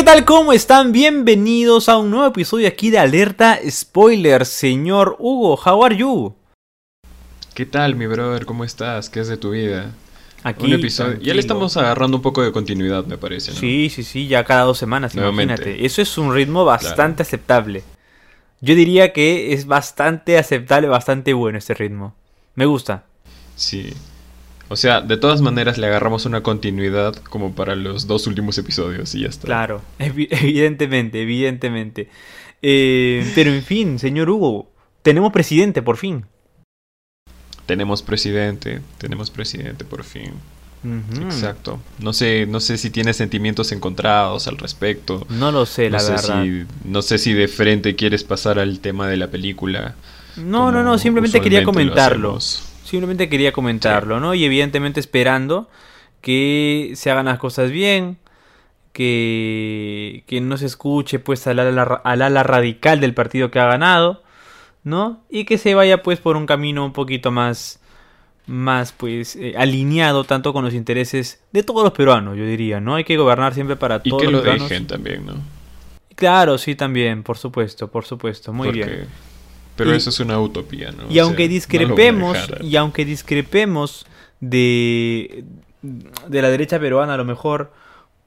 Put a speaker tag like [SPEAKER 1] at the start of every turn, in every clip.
[SPEAKER 1] ¿qué tal? ¿Cómo están? Bienvenidos a un nuevo episodio aquí de Alerta Spoiler. Señor Hugo, how are you?
[SPEAKER 2] ¿Qué tal, mi brother? ¿Cómo estás? ¿Qué es de tu vida?
[SPEAKER 1] Aquí.
[SPEAKER 2] un episodio. Ya le estamos agarrando un poco de continuidad, me parece, ¿no?
[SPEAKER 1] Sí, sí, sí, ya cada dos semanas,
[SPEAKER 2] Nuevamente.
[SPEAKER 1] imagínate. Eso es un ritmo bastante aceptable. Yo diría que es bastante aceptable, bastante bueno este ritmo. Me gusta.
[SPEAKER 2] Sí. O sea, de todas maneras le agarramos una continuidad como para los dos últimos episodios y ya está.
[SPEAKER 1] Claro, evi- evidentemente, evidentemente. Eh, pero en fin, señor Hugo, tenemos presidente por fin.
[SPEAKER 2] Tenemos presidente, tenemos presidente por fin. Exacto. No sé, no sé si tiene sentimientos encontrados al respecto.
[SPEAKER 1] No lo sé, la
[SPEAKER 2] no sé
[SPEAKER 1] verdad.
[SPEAKER 2] si no sé si de frente quieres pasar al tema de la película.
[SPEAKER 1] No, no, no, simplemente quería comentarlo. Simplemente quería comentarlo, ¿no? Y evidentemente esperando que se hagan las cosas bien, que, que no se escuche pues al ala, al ala radical del partido que ha ganado, ¿no? Y que se vaya pues por un camino un poquito más, más pues eh, alineado tanto con los intereses de todos los peruanos, yo diría, ¿no? Hay que gobernar siempre para
[SPEAKER 2] Y
[SPEAKER 1] todos
[SPEAKER 2] que
[SPEAKER 1] los
[SPEAKER 2] lo
[SPEAKER 1] peruanos.
[SPEAKER 2] dejen también, ¿no?
[SPEAKER 1] Claro, sí, también, por supuesto, por supuesto, muy
[SPEAKER 2] Porque-
[SPEAKER 1] bien.
[SPEAKER 2] Pero
[SPEAKER 1] Y-
[SPEAKER 2] eso es una utopía, ¿no?
[SPEAKER 1] Y
[SPEAKER 2] O
[SPEAKER 1] aunque
[SPEAKER 2] sea,
[SPEAKER 1] discrepemos, y aunque discrepemos de, de la derecha peruana a lo mejor,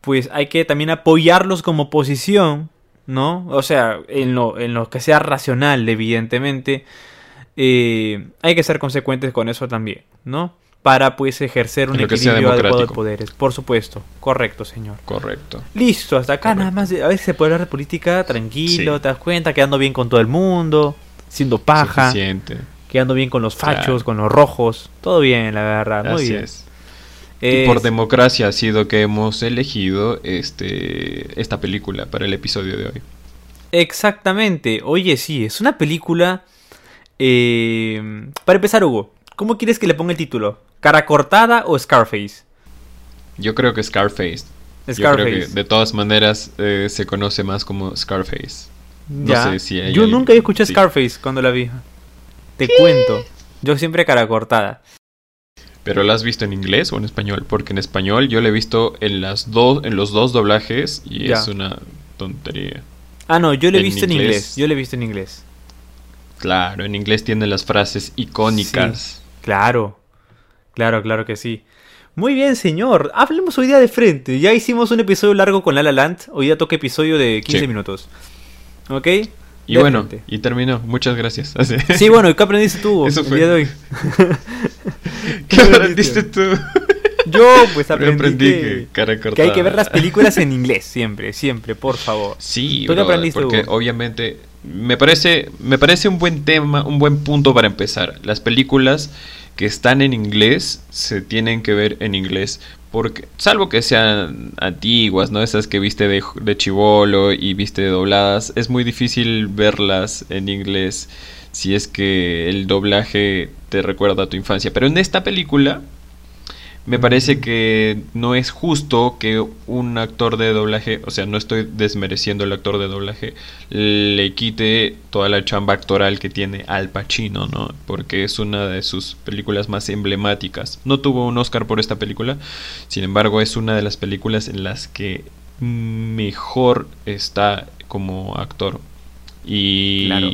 [SPEAKER 1] pues hay que también apoyarlos como oposición, ¿no? O sea, en lo, en lo que sea racional, evidentemente, eh, hay que ser consecuentes con eso también, ¿no? Para pues ejercer un equilibrio adecuado de poderes. Por supuesto, correcto, señor.
[SPEAKER 2] Correcto.
[SPEAKER 1] Listo, hasta acá
[SPEAKER 2] Correcto.
[SPEAKER 1] nada más. a veces se puede hablar de política tranquilo,
[SPEAKER 2] Sí.
[SPEAKER 1] te das cuenta, quedando bien con todo el mundo, siendo paja.
[SPEAKER 2] Suficiente.
[SPEAKER 1] Quedando bien con los fachos,
[SPEAKER 2] Claro.
[SPEAKER 1] con los rojos. Todo bien, la verdad. Muy
[SPEAKER 2] Así
[SPEAKER 1] bien.
[SPEAKER 2] es.
[SPEAKER 1] Es-
[SPEAKER 2] Y por democracia ha sido que hemos elegido este esta película para el episodio de hoy.
[SPEAKER 1] Exactamente. Oye, sí, es una película... eh, Para empezar, Hugo, ¿cómo quieres que le ponga el título? ¿Cara cortada o Scarface?
[SPEAKER 2] Yo creo que Scarface. Yo creo que
[SPEAKER 1] Scarface.
[SPEAKER 2] de todas maneras eh, se conoce más como Scarface. No
[SPEAKER 1] Ya.
[SPEAKER 2] sé si hay
[SPEAKER 1] Yo nunca escuchado
[SPEAKER 2] sí.
[SPEAKER 1] Scarface cuando la vi. Te cuento. Yo siempre cara cortada.
[SPEAKER 2] Pero la has visto en inglés o en español? Porque en español yo la he visto en las dos en los dos doblajes y
[SPEAKER 1] Ya.
[SPEAKER 2] es una tontería.
[SPEAKER 1] Ah, no, yo lo he
[SPEAKER 2] En
[SPEAKER 1] visto en
[SPEAKER 2] inglés.
[SPEAKER 1] inglés. Yo lo he visto en inglés.
[SPEAKER 2] Claro, en inglés tiene las frases icónicas.
[SPEAKER 1] Claro, claro, claro que sí. Muy bien, señor. Hablemos hoy día de frente. Ya hicimos un episodio largo con La La Land. Hoy día toca episodio de 15
[SPEAKER 2] Sí.
[SPEAKER 1] minutos. ¿Ok?
[SPEAKER 2] Y
[SPEAKER 1] De
[SPEAKER 2] bueno,
[SPEAKER 1] frente.
[SPEAKER 2] y terminó. Muchas gracias. Así.
[SPEAKER 1] Sí, bueno, ¿y qué aprendiste tú
[SPEAKER 2] Eso
[SPEAKER 1] el
[SPEAKER 2] fue.
[SPEAKER 1] día de hoy?
[SPEAKER 2] ¿Qué aprendiste tú?
[SPEAKER 1] Yo, pues
[SPEAKER 2] Yo
[SPEAKER 1] aprendí,
[SPEAKER 2] aprendí
[SPEAKER 1] que,
[SPEAKER 2] que
[SPEAKER 1] hay que ver las películas en inglés, siempre, siempre, por favor.
[SPEAKER 2] Sí,
[SPEAKER 1] ¿Tú
[SPEAKER 2] brother,
[SPEAKER 1] aprendiste,
[SPEAKER 2] porque
[SPEAKER 1] Hugo?
[SPEAKER 2] obviamente me parece me parece un buen tema, un buen punto para empezar. Las películas que están en inglés se tienen que ver en inglés porque salvo que sean antiguas, ¿no? Esas que viste de, de chivolo y viste dobladas, es muy difícil verlas en inglés si es que el doblaje te recuerda a tu infancia. Pero en esta película me parece que no es justo que un actor de doblaje, o sea, no estoy desmereciendo al actor de doblaje, le quite toda la chamba actoral que tiene Al Pacino, ¿no? Porque es una de sus películas más emblemáticas. No tuvo un Oscar por esta película, sin embargo, es una de las películas en las que mejor está como actor. Y
[SPEAKER 1] Claro.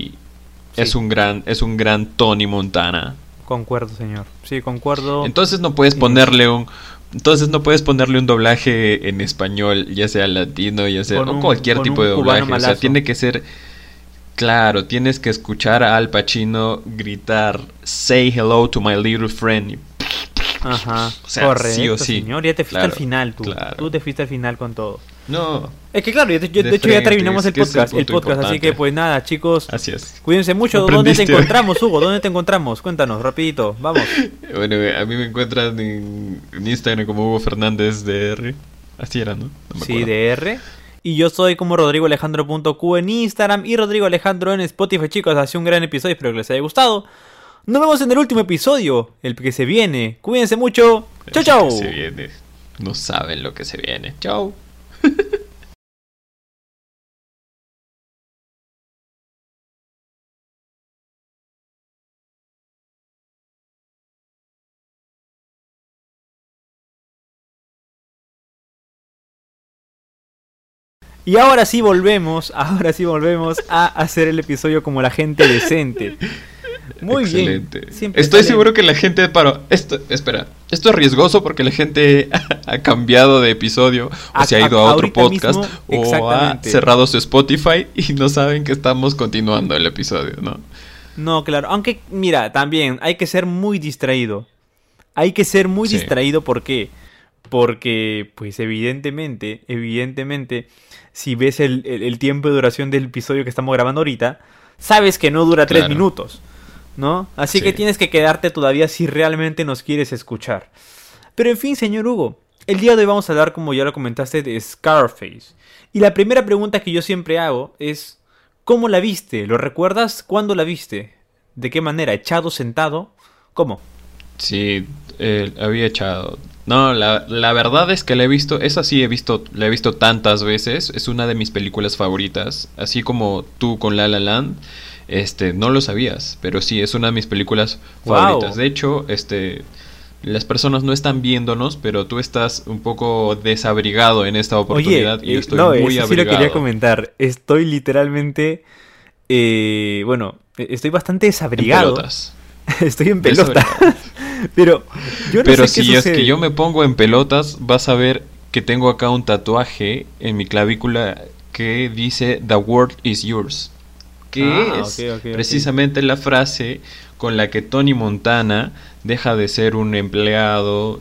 [SPEAKER 2] es
[SPEAKER 1] Sí.
[SPEAKER 2] un gran es un gran Tony Montana.
[SPEAKER 1] Concuerdo, señor. Sí, concuerdo.
[SPEAKER 2] Entonces no puedes ponerle un entonces no puedes ponerle un doblaje en español, ya sea latino, ya sea
[SPEAKER 1] Con
[SPEAKER 2] o
[SPEAKER 1] un-
[SPEAKER 2] cualquier tipo
[SPEAKER 1] un
[SPEAKER 2] de doblaje, o sea, tiene que ser claro, tienes que escuchar a Al Pacino gritar "Say hello to my little friend." y-
[SPEAKER 1] Ajá.
[SPEAKER 2] O sea,
[SPEAKER 1] Correcto,
[SPEAKER 2] sí o sí.
[SPEAKER 1] señor. Ya te fuiste
[SPEAKER 2] Claro,
[SPEAKER 1] al final, tú.
[SPEAKER 2] claro.
[SPEAKER 1] Tú te fuiste al final con todo.
[SPEAKER 2] No,
[SPEAKER 1] Es que claro, yo- de,
[SPEAKER 2] De
[SPEAKER 1] hecho ya terminamos el podcast, el, podcast, así que pues nada, chicos,
[SPEAKER 2] así es.
[SPEAKER 1] cuídense mucho. ¿Dónde te encontramos, Hugo? ¿Dónde te encontramos? Cuéntanos, rapidito, vamos.
[SPEAKER 2] Bueno, a mí me encuentran en, en Instagram como Hugo Fernández DR. Así era, ¿no? No me
[SPEAKER 1] Sí. DR. Y yo soy como rodrigoalejandro.q en Instagram y Rodrigo Alejandro en Spotify, chicos. Ha sido un gran episodio, espero que les haya gustado. Nos vemos en el último episodio, el que se viene. Cuídense mucho. Chau, chau.
[SPEAKER 2] Se viene. No saben lo que se viene. Chau.
[SPEAKER 1] Y ahora sí volvemos, ahora sí volvemos a hacer el episodio como la gente decente. Muy
[SPEAKER 2] Excelente.
[SPEAKER 1] bien. Siempre
[SPEAKER 2] Estoy seguro que la gente paró. Esto, espera, esto es riesgoso porque la gente ha cambiado de episodio o se ha ido a,
[SPEAKER 1] a-
[SPEAKER 2] otro podcast
[SPEAKER 1] mismo,
[SPEAKER 2] o ha cerrado su Spotify y no saben que estamos continuando el episodio, ¿no?
[SPEAKER 1] No, claro. Aunque, mira, también hay que ser muy distraído. Hay que ser muy
[SPEAKER 2] Sí.
[SPEAKER 1] distraído, ¿por qué? Porque, pues, evidentemente, evidentemente, si ves el, el- el tiempo de duración del episodio que estamos grabando ahorita, sabes que no dura tres minutos, ¿no? Así
[SPEAKER 2] Sí.
[SPEAKER 1] que tienes que quedarte todavía si realmente nos quieres escuchar. Pero en fin, señor Hugo, el día de hoy vamos a hablar, como ya lo comentaste, de Scarface. Y la primera pregunta que yo siempre hago es, ¿cómo la viste? ¿Lo recuerdas? ¿Cuándo la viste? ¿De qué manera? ¿Echado, sentado? ¿Cómo?
[SPEAKER 2] Sí, eh, había echado. No, la, la verdad es que la he visto, esa sí he visto, la he visto tantas veces, es una de mis películas favoritas, así como tú con La La Land, este, no lo sabías, pero sí, es una de mis películas
[SPEAKER 1] Wow.
[SPEAKER 2] favoritas. De hecho, este, las personas no están viéndonos, pero tú estás un poco desabrigado en esta oportunidad y
[SPEAKER 1] eh,
[SPEAKER 2] yo estoy
[SPEAKER 1] no,
[SPEAKER 2] muy
[SPEAKER 1] eso sí lo
[SPEAKER 2] abrigado.
[SPEAKER 1] quería comentar. Estoy literalmente, eh, bueno, eh, estoy bastante
[SPEAKER 2] En
[SPEAKER 1] desabrigado.
[SPEAKER 2] pelotas.
[SPEAKER 1] estoy en pelota. Pero yo no
[SPEAKER 2] Pero
[SPEAKER 1] sé qué
[SPEAKER 2] si es que yo me pongo en pelotas, vas a ver que tengo acá un tatuaje en mi clavícula que dice The world is yours. Que
[SPEAKER 1] Ah,
[SPEAKER 2] es precisamente la frase con la que Tony Montana deja de ser un empleado.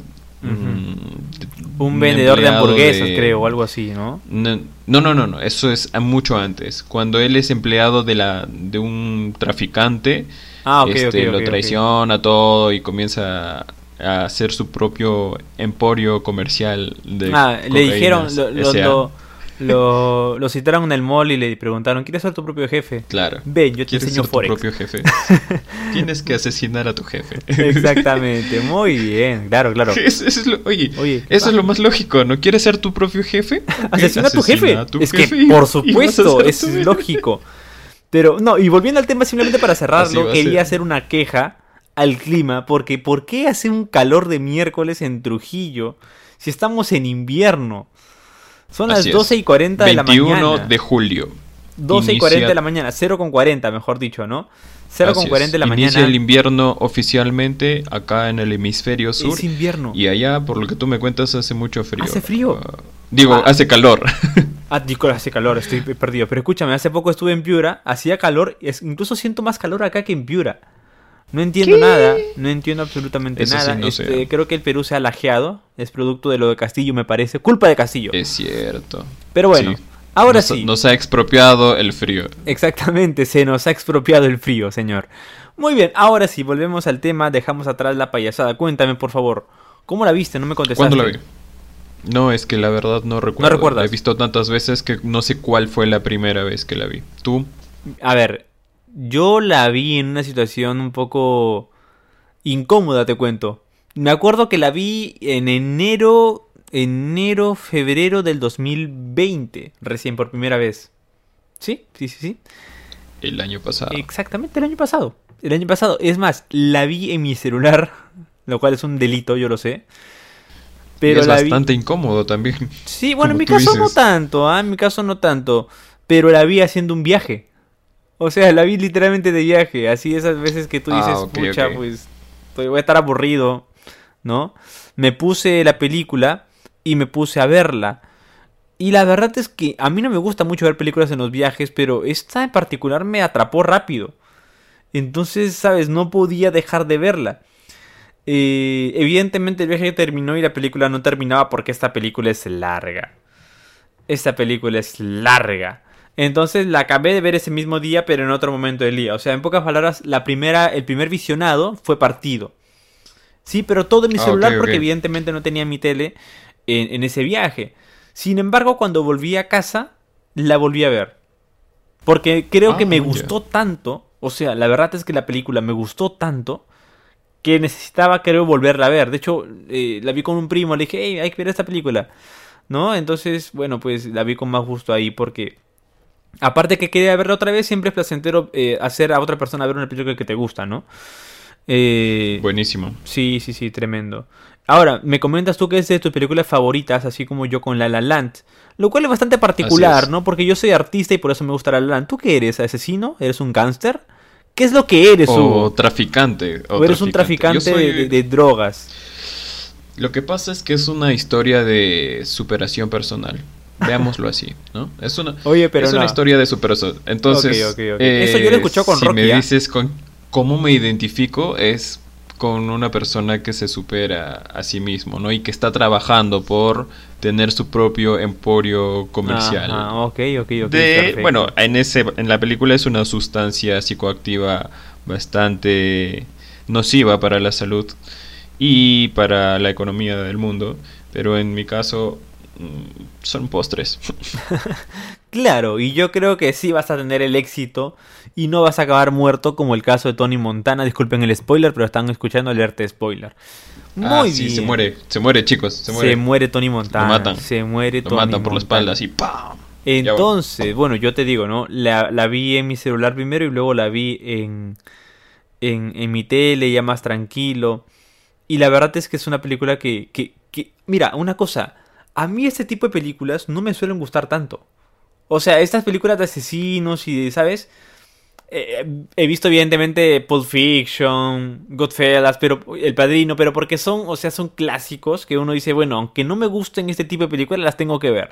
[SPEAKER 1] Un vendedor de hamburguesas,
[SPEAKER 2] de-
[SPEAKER 1] creo, o algo así, ¿no?
[SPEAKER 2] No, no, no, no, no, eso es mucho antes. Cuando él es empleado de la de un traficante,
[SPEAKER 1] Ah,
[SPEAKER 2] este, lo traiciona todo y comienza a hacer su propio emporio comercial de
[SPEAKER 1] Ah, le dijeron, lo, lo, lo, lo- lo citaron en el mall y le preguntaron, ¿quieres ser tu propio jefe?
[SPEAKER 2] Claro.
[SPEAKER 1] Ven, yo te
[SPEAKER 2] ¿Quieres
[SPEAKER 1] enseño
[SPEAKER 2] ser tu
[SPEAKER 1] Forex.
[SPEAKER 2] propio jefe? Tienes que asesinar a tu jefe.
[SPEAKER 1] Exactamente, muy bien, claro, claro.
[SPEAKER 2] Eso es lo, oye,
[SPEAKER 1] Oye,
[SPEAKER 2] eso es lo más lógico, ¿no? ¿Quieres ser tu propio jefe? Ok,
[SPEAKER 1] Asesina a tu jefe.
[SPEAKER 2] a tu
[SPEAKER 1] es
[SPEAKER 2] jefe
[SPEAKER 1] que,
[SPEAKER 2] y-
[SPEAKER 1] por supuesto, es
[SPEAKER 2] tu
[SPEAKER 1] lógico. Pero, no, y volviendo al tema, simplemente para cerrarlo, quería hacer una queja al clima, porque ¿por qué hace un calor de miércoles en Trujillo si estamos en invierno? Son las
[SPEAKER 2] Así es.
[SPEAKER 1] 12 y 40 de la
[SPEAKER 2] 21
[SPEAKER 1] mañana.
[SPEAKER 2] de julio.
[SPEAKER 1] 12 y 40
[SPEAKER 2] Inicia-
[SPEAKER 1] de la mañana, 0 con 40, mejor dicho, ¿no? 0 con
[SPEAKER 2] Así
[SPEAKER 1] 40 de la
[SPEAKER 2] Inicia
[SPEAKER 1] mañana.
[SPEAKER 2] el invierno oficialmente acá en el hemisferio sur.
[SPEAKER 1] Es invierno.
[SPEAKER 2] Y allá, por lo que tú me cuentas, hace mucho frío.
[SPEAKER 1] ¿Hace frío?
[SPEAKER 2] Ah, digo,
[SPEAKER 1] Ah.
[SPEAKER 2] hace calor.
[SPEAKER 1] Ah, digo, hace calor, estoy perdido. Pero escúchame, hace poco estuve en Piura, hacía calor, es- incluso siento más calor acá que en Piura. No entiendo nada, no entiendo absolutamente
[SPEAKER 2] Eso sí,
[SPEAKER 1] nada.
[SPEAKER 2] no
[SPEAKER 1] Este, creo que el Perú se ha lajeado, es producto de lo de Castillo, me parece. Culpa de Castillo.
[SPEAKER 2] es cierto.
[SPEAKER 1] Pero bueno,
[SPEAKER 2] Sí.
[SPEAKER 1] ahora
[SPEAKER 2] Nos-
[SPEAKER 1] sí.
[SPEAKER 2] Nos ha expropiado el frío.
[SPEAKER 1] Exactamente, se nos ha expropiado el frío, señor. Muy bien, ahora sí, volvemos al tema, dejamos atrás la payasada. Cuéntame, por favor, ¿cómo la viste? No me contestaste.
[SPEAKER 2] ¿Cuándo la vi? No, es que la verdad no recuerdo.
[SPEAKER 1] recuerdas?
[SPEAKER 2] La he visto tantas veces que no sé cuál fue la primera vez que la vi. ¿Tú?
[SPEAKER 1] A ver, yo la vi en una situación un poco incómoda, te cuento. Me acuerdo que la vi en enero, enero, febrero del 2020, recién por primera vez. ¿Sí? Sí, sí, sí.
[SPEAKER 2] El año pasado.
[SPEAKER 1] Exactamente el año pasado. El año pasado. Es más, la vi en mi celular, lo cual es un delito, yo lo sé. Pero
[SPEAKER 2] y es
[SPEAKER 1] la vi...
[SPEAKER 2] bastante incómodo también.
[SPEAKER 1] Sí, bueno, en mi caso no tanto, ¿ah? En mi caso no tanto. Pero la vi haciendo un viaje. O sea, la vi literalmente de viaje. Así esas veces que tú
[SPEAKER 2] Ah,
[SPEAKER 1] dices, pucha,
[SPEAKER 2] ok.
[SPEAKER 1] pues voy a estar aburrido, ¿no? Me puse la película y me puse a verla. Y la verdad es que a mí no me gusta mucho ver películas en los viajes, pero esta en particular me atrapó rápido. Entonces, ¿sabes? No podía dejar de verla. Eh, evidentemente el viaje terminó y la película no terminaba porque esta película es larga. Esta película es larga. Entonces la acabé de ver ese mismo día, pero en otro momento del día. O sea, en pocas palabras, la primera, el primer visionado fue partido. Sí, pero todo en mi
[SPEAKER 2] Ah,
[SPEAKER 1] celular porque evidentemente no tenía mi tele en, en ese viaje. Sin embargo, cuando volví a casa, la volví a ver. Porque creo
[SPEAKER 2] Ah,
[SPEAKER 1] que me
[SPEAKER 2] ya.
[SPEAKER 1] gustó tanto. O sea, la verdad es que la película me gustó tanto que necesitaba, creo, volverla a ver. De hecho, eh, la vi con un primo, le dije, hey, hay que ver esta película. ¿No? Entonces, bueno, pues la vi con más gusto ahí porque... Aparte que quería verla otra vez, siempre es placentero eh, hacer a otra persona ver una película que te gusta, ¿no? Eh,
[SPEAKER 2] Buenísimo.
[SPEAKER 1] Sí, sí, sí, tremendo. Ahora, me comentas tú que es de tus películas favoritas, así como yo con La La Land. Lo cual es bastante particular,
[SPEAKER 2] es.
[SPEAKER 1] ¿no? Porque yo soy artista y por eso me gusta La La Land. ¿Tú qué eres? ¿Asesino? ¿Eres un gángster? ¿Qué es lo que eres,
[SPEAKER 2] O
[SPEAKER 1] Hugo?
[SPEAKER 2] traficante.
[SPEAKER 1] ¿O eres un traficante
[SPEAKER 2] soy-
[SPEAKER 1] de, drogas?
[SPEAKER 2] Lo que pasa es que es una historia de superación personal. Veámoslo así, ¿no? Es una,
[SPEAKER 1] Oye, pero
[SPEAKER 2] es
[SPEAKER 1] no.
[SPEAKER 2] una historia de superación. Entonces,
[SPEAKER 1] Ok, ok, ok. Eso yo lo he escuchado con
[SPEAKER 2] si
[SPEAKER 1] Rocky,
[SPEAKER 2] me
[SPEAKER 1] ¿ah?
[SPEAKER 2] dices con cómo me identifico, es con una persona que se supera a sí mismo, ¿no? Y que está trabajando por tener su propio emporio comercial.
[SPEAKER 1] Ajá, ok, ok, ok.
[SPEAKER 2] de,
[SPEAKER 1] perfecto.
[SPEAKER 2] bueno, en ese en la película es una sustancia psicoactiva bastante nociva para la salud y para la economía del mundo, pero en mi caso mm, son postres.
[SPEAKER 1] Claro, y yo creo que sí vas a tener el éxito y no vas a acabar muerto como el caso de Tony Montana. Disculpen el spoiler, pero están escuchando alerta spoiler. Muy
[SPEAKER 2] Ah,
[SPEAKER 1] bien.
[SPEAKER 2] sí, se muere, se muere, chicos, se muere.
[SPEAKER 1] Tony Montana.
[SPEAKER 2] Lo matan.
[SPEAKER 1] Se muere
[SPEAKER 2] Lo
[SPEAKER 1] Tony
[SPEAKER 2] matan por la espalda así, ¡pam!
[SPEAKER 1] Entonces, bueno, yo te digo, ¿no? La, la vi en mi celular primero y luego la vi en, en, en mi tele, ya más tranquilo. Y la verdad es que es una película que, que, que- Mira, una cosa. A mí este tipo de películas no me suelen gustar tanto. O sea, estas películas de asesinos y ¿sabes? Eh, he visto evidentemente Pulp Fiction, Goodfellas, pero El Padrino, pero porque son, o sea, son clásicos que uno dice, bueno, aunque no me gusten este tipo de películas, las tengo que ver.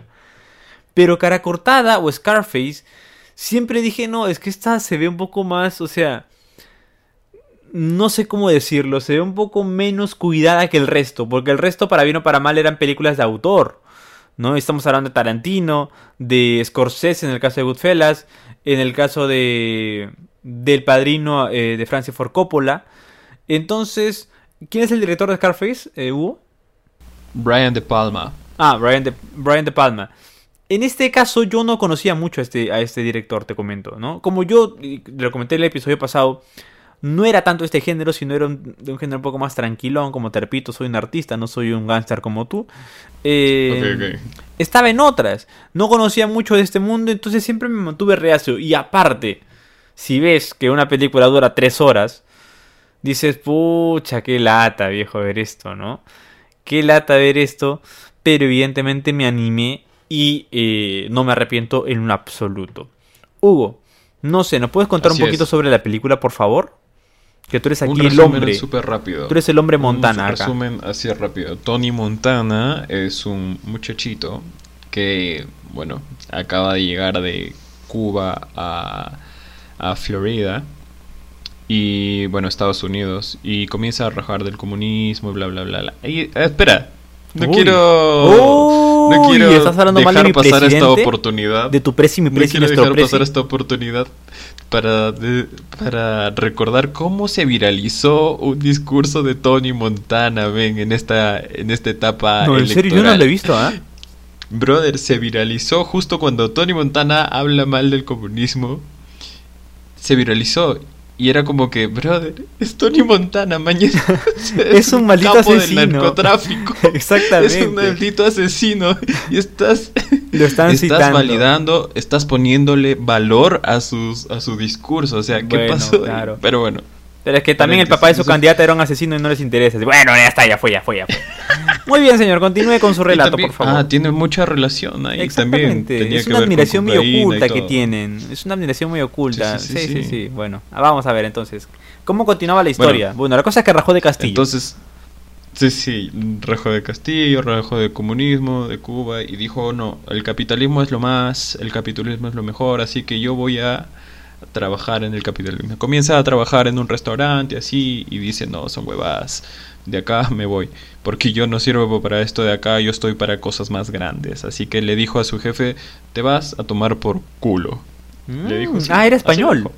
[SPEAKER 1] Pero Cara Cortada o Scarface, siempre dije, no, es que esta se ve un poco más, o sea, no sé cómo decirlo, se ve un poco menos cuidada que el resto, porque el resto, para bien o para mal, eran películas de autor. ¿No? Estamos hablando de Tarantino, de Scorsese en el caso de Goodfellas, en el caso de del padrino eh, de Francis Ford Coppola. Entonces, ¿quién es el director de Scarface, eh, Hugo?
[SPEAKER 2] Brian De Palma.
[SPEAKER 1] Ah, Brian de, Brian de Palma. En este caso yo no conocía mucho a este, a este director, te comento, ¿no? Como yo y lo comenté en el episodio pasado, no era tanto este género, sino era un- de un género un poco más tranquilón, como te repito, soy un artista, no soy un gángster como tú. Eh. Estaba en otras, no conocía mucho de este mundo, entonces siempre me mantuve reacio. Y aparte, si ves que una película dura tres horas, dices, pucha, qué lata, viejo, ver esto, ¿no? Qué lata ver esto, pero evidentemente me animé y eh, no me arrepiento en un absoluto. Hugo, no sé, ¿nos puedes contar
[SPEAKER 2] Así
[SPEAKER 1] un poquito
[SPEAKER 2] es.
[SPEAKER 1] sobre la película, por favor? Que tú eres aquí
[SPEAKER 2] Un
[SPEAKER 1] el hombre.
[SPEAKER 2] súper rápido.
[SPEAKER 1] Tú eres el hombre
[SPEAKER 2] Un
[SPEAKER 1] Montana acá.
[SPEAKER 2] resumen así rápido. Tony Montana es un muchachito que, bueno, acaba de llegar de Cuba a, a Florida y, bueno, Estados Unidos y comienza a rajar del comunismo y bla, bla, bla. bla. Y, eh, espera, no
[SPEAKER 1] Uy.
[SPEAKER 2] quiero... no
[SPEAKER 1] Uy,
[SPEAKER 2] quiero
[SPEAKER 1] estás hablando mal de
[SPEAKER 2] dejar
[SPEAKER 1] mi
[SPEAKER 2] pasar esta oportunidad.
[SPEAKER 1] De tu presi, mi
[SPEAKER 2] No
[SPEAKER 1] presi,
[SPEAKER 2] quiero
[SPEAKER 1] nuestro
[SPEAKER 2] dejar
[SPEAKER 1] presi.
[SPEAKER 2] pasar esta oportunidad para, de- para recordar cómo se viralizó un discurso de Tony Montana, ven, en esta, en esta etapa
[SPEAKER 1] No, en serio, yo no
[SPEAKER 2] electoral.
[SPEAKER 1] lo he visto, ¿ah?
[SPEAKER 2] Brother, se viralizó justo cuando Tony Montana habla mal del comunismo. Se viralizó. Y era como que, brother, es Tony Montana, mañana.
[SPEAKER 1] Es un maldito
[SPEAKER 2] capo
[SPEAKER 1] asesino.
[SPEAKER 2] del narcotráfico.
[SPEAKER 1] Exactamente.
[SPEAKER 2] Es un maldito asesino. Y estás.
[SPEAKER 1] Lo están
[SPEAKER 2] estás
[SPEAKER 1] citando.
[SPEAKER 2] validando, estás poniéndole valor a sus a su discurso. O sea, ¿qué
[SPEAKER 1] Bueno,
[SPEAKER 2] pasó?
[SPEAKER 1] claro.
[SPEAKER 2] Pero bueno.
[SPEAKER 1] Pero es que también el papá de su candidata era un asesino y no les interesa. Bueno, ya está, ya fue, ya fue, ya fue. Muy bien, señor, continúe con su relato,
[SPEAKER 2] también-
[SPEAKER 1] por favor.
[SPEAKER 2] Ah, tiene mucha relación ahí también. Tenía
[SPEAKER 1] Es una admiración muy oculta que tienen. Es una admiración muy oculta. Sí
[SPEAKER 2] Sí,
[SPEAKER 1] sí
[SPEAKER 2] sí,
[SPEAKER 1] sí,
[SPEAKER 2] sí, sí.
[SPEAKER 1] Bueno, ah, vamos a ver entonces. ¿Cómo continuaba la historia? Bueno, la cosa es que rajó de Castillo.
[SPEAKER 2] Entonces, sí, sí, Rajo de Castillo, Rajo de comunismo, de Cuba, y dijo, no, el capitalismo es lo más, el capitalismo es lo mejor, así que yo voy a trabajar en el capitalismo. Comienza a trabajar en un restaurante así y dice, no, son huevadas, de acá me voy, porque yo no sirvo para esto de acá, yo estoy para cosas más grandes. Así que le dijo a su jefe, te vas a tomar por culo. Le dijo
[SPEAKER 1] Mm,
[SPEAKER 2] así,
[SPEAKER 1] ah, era español.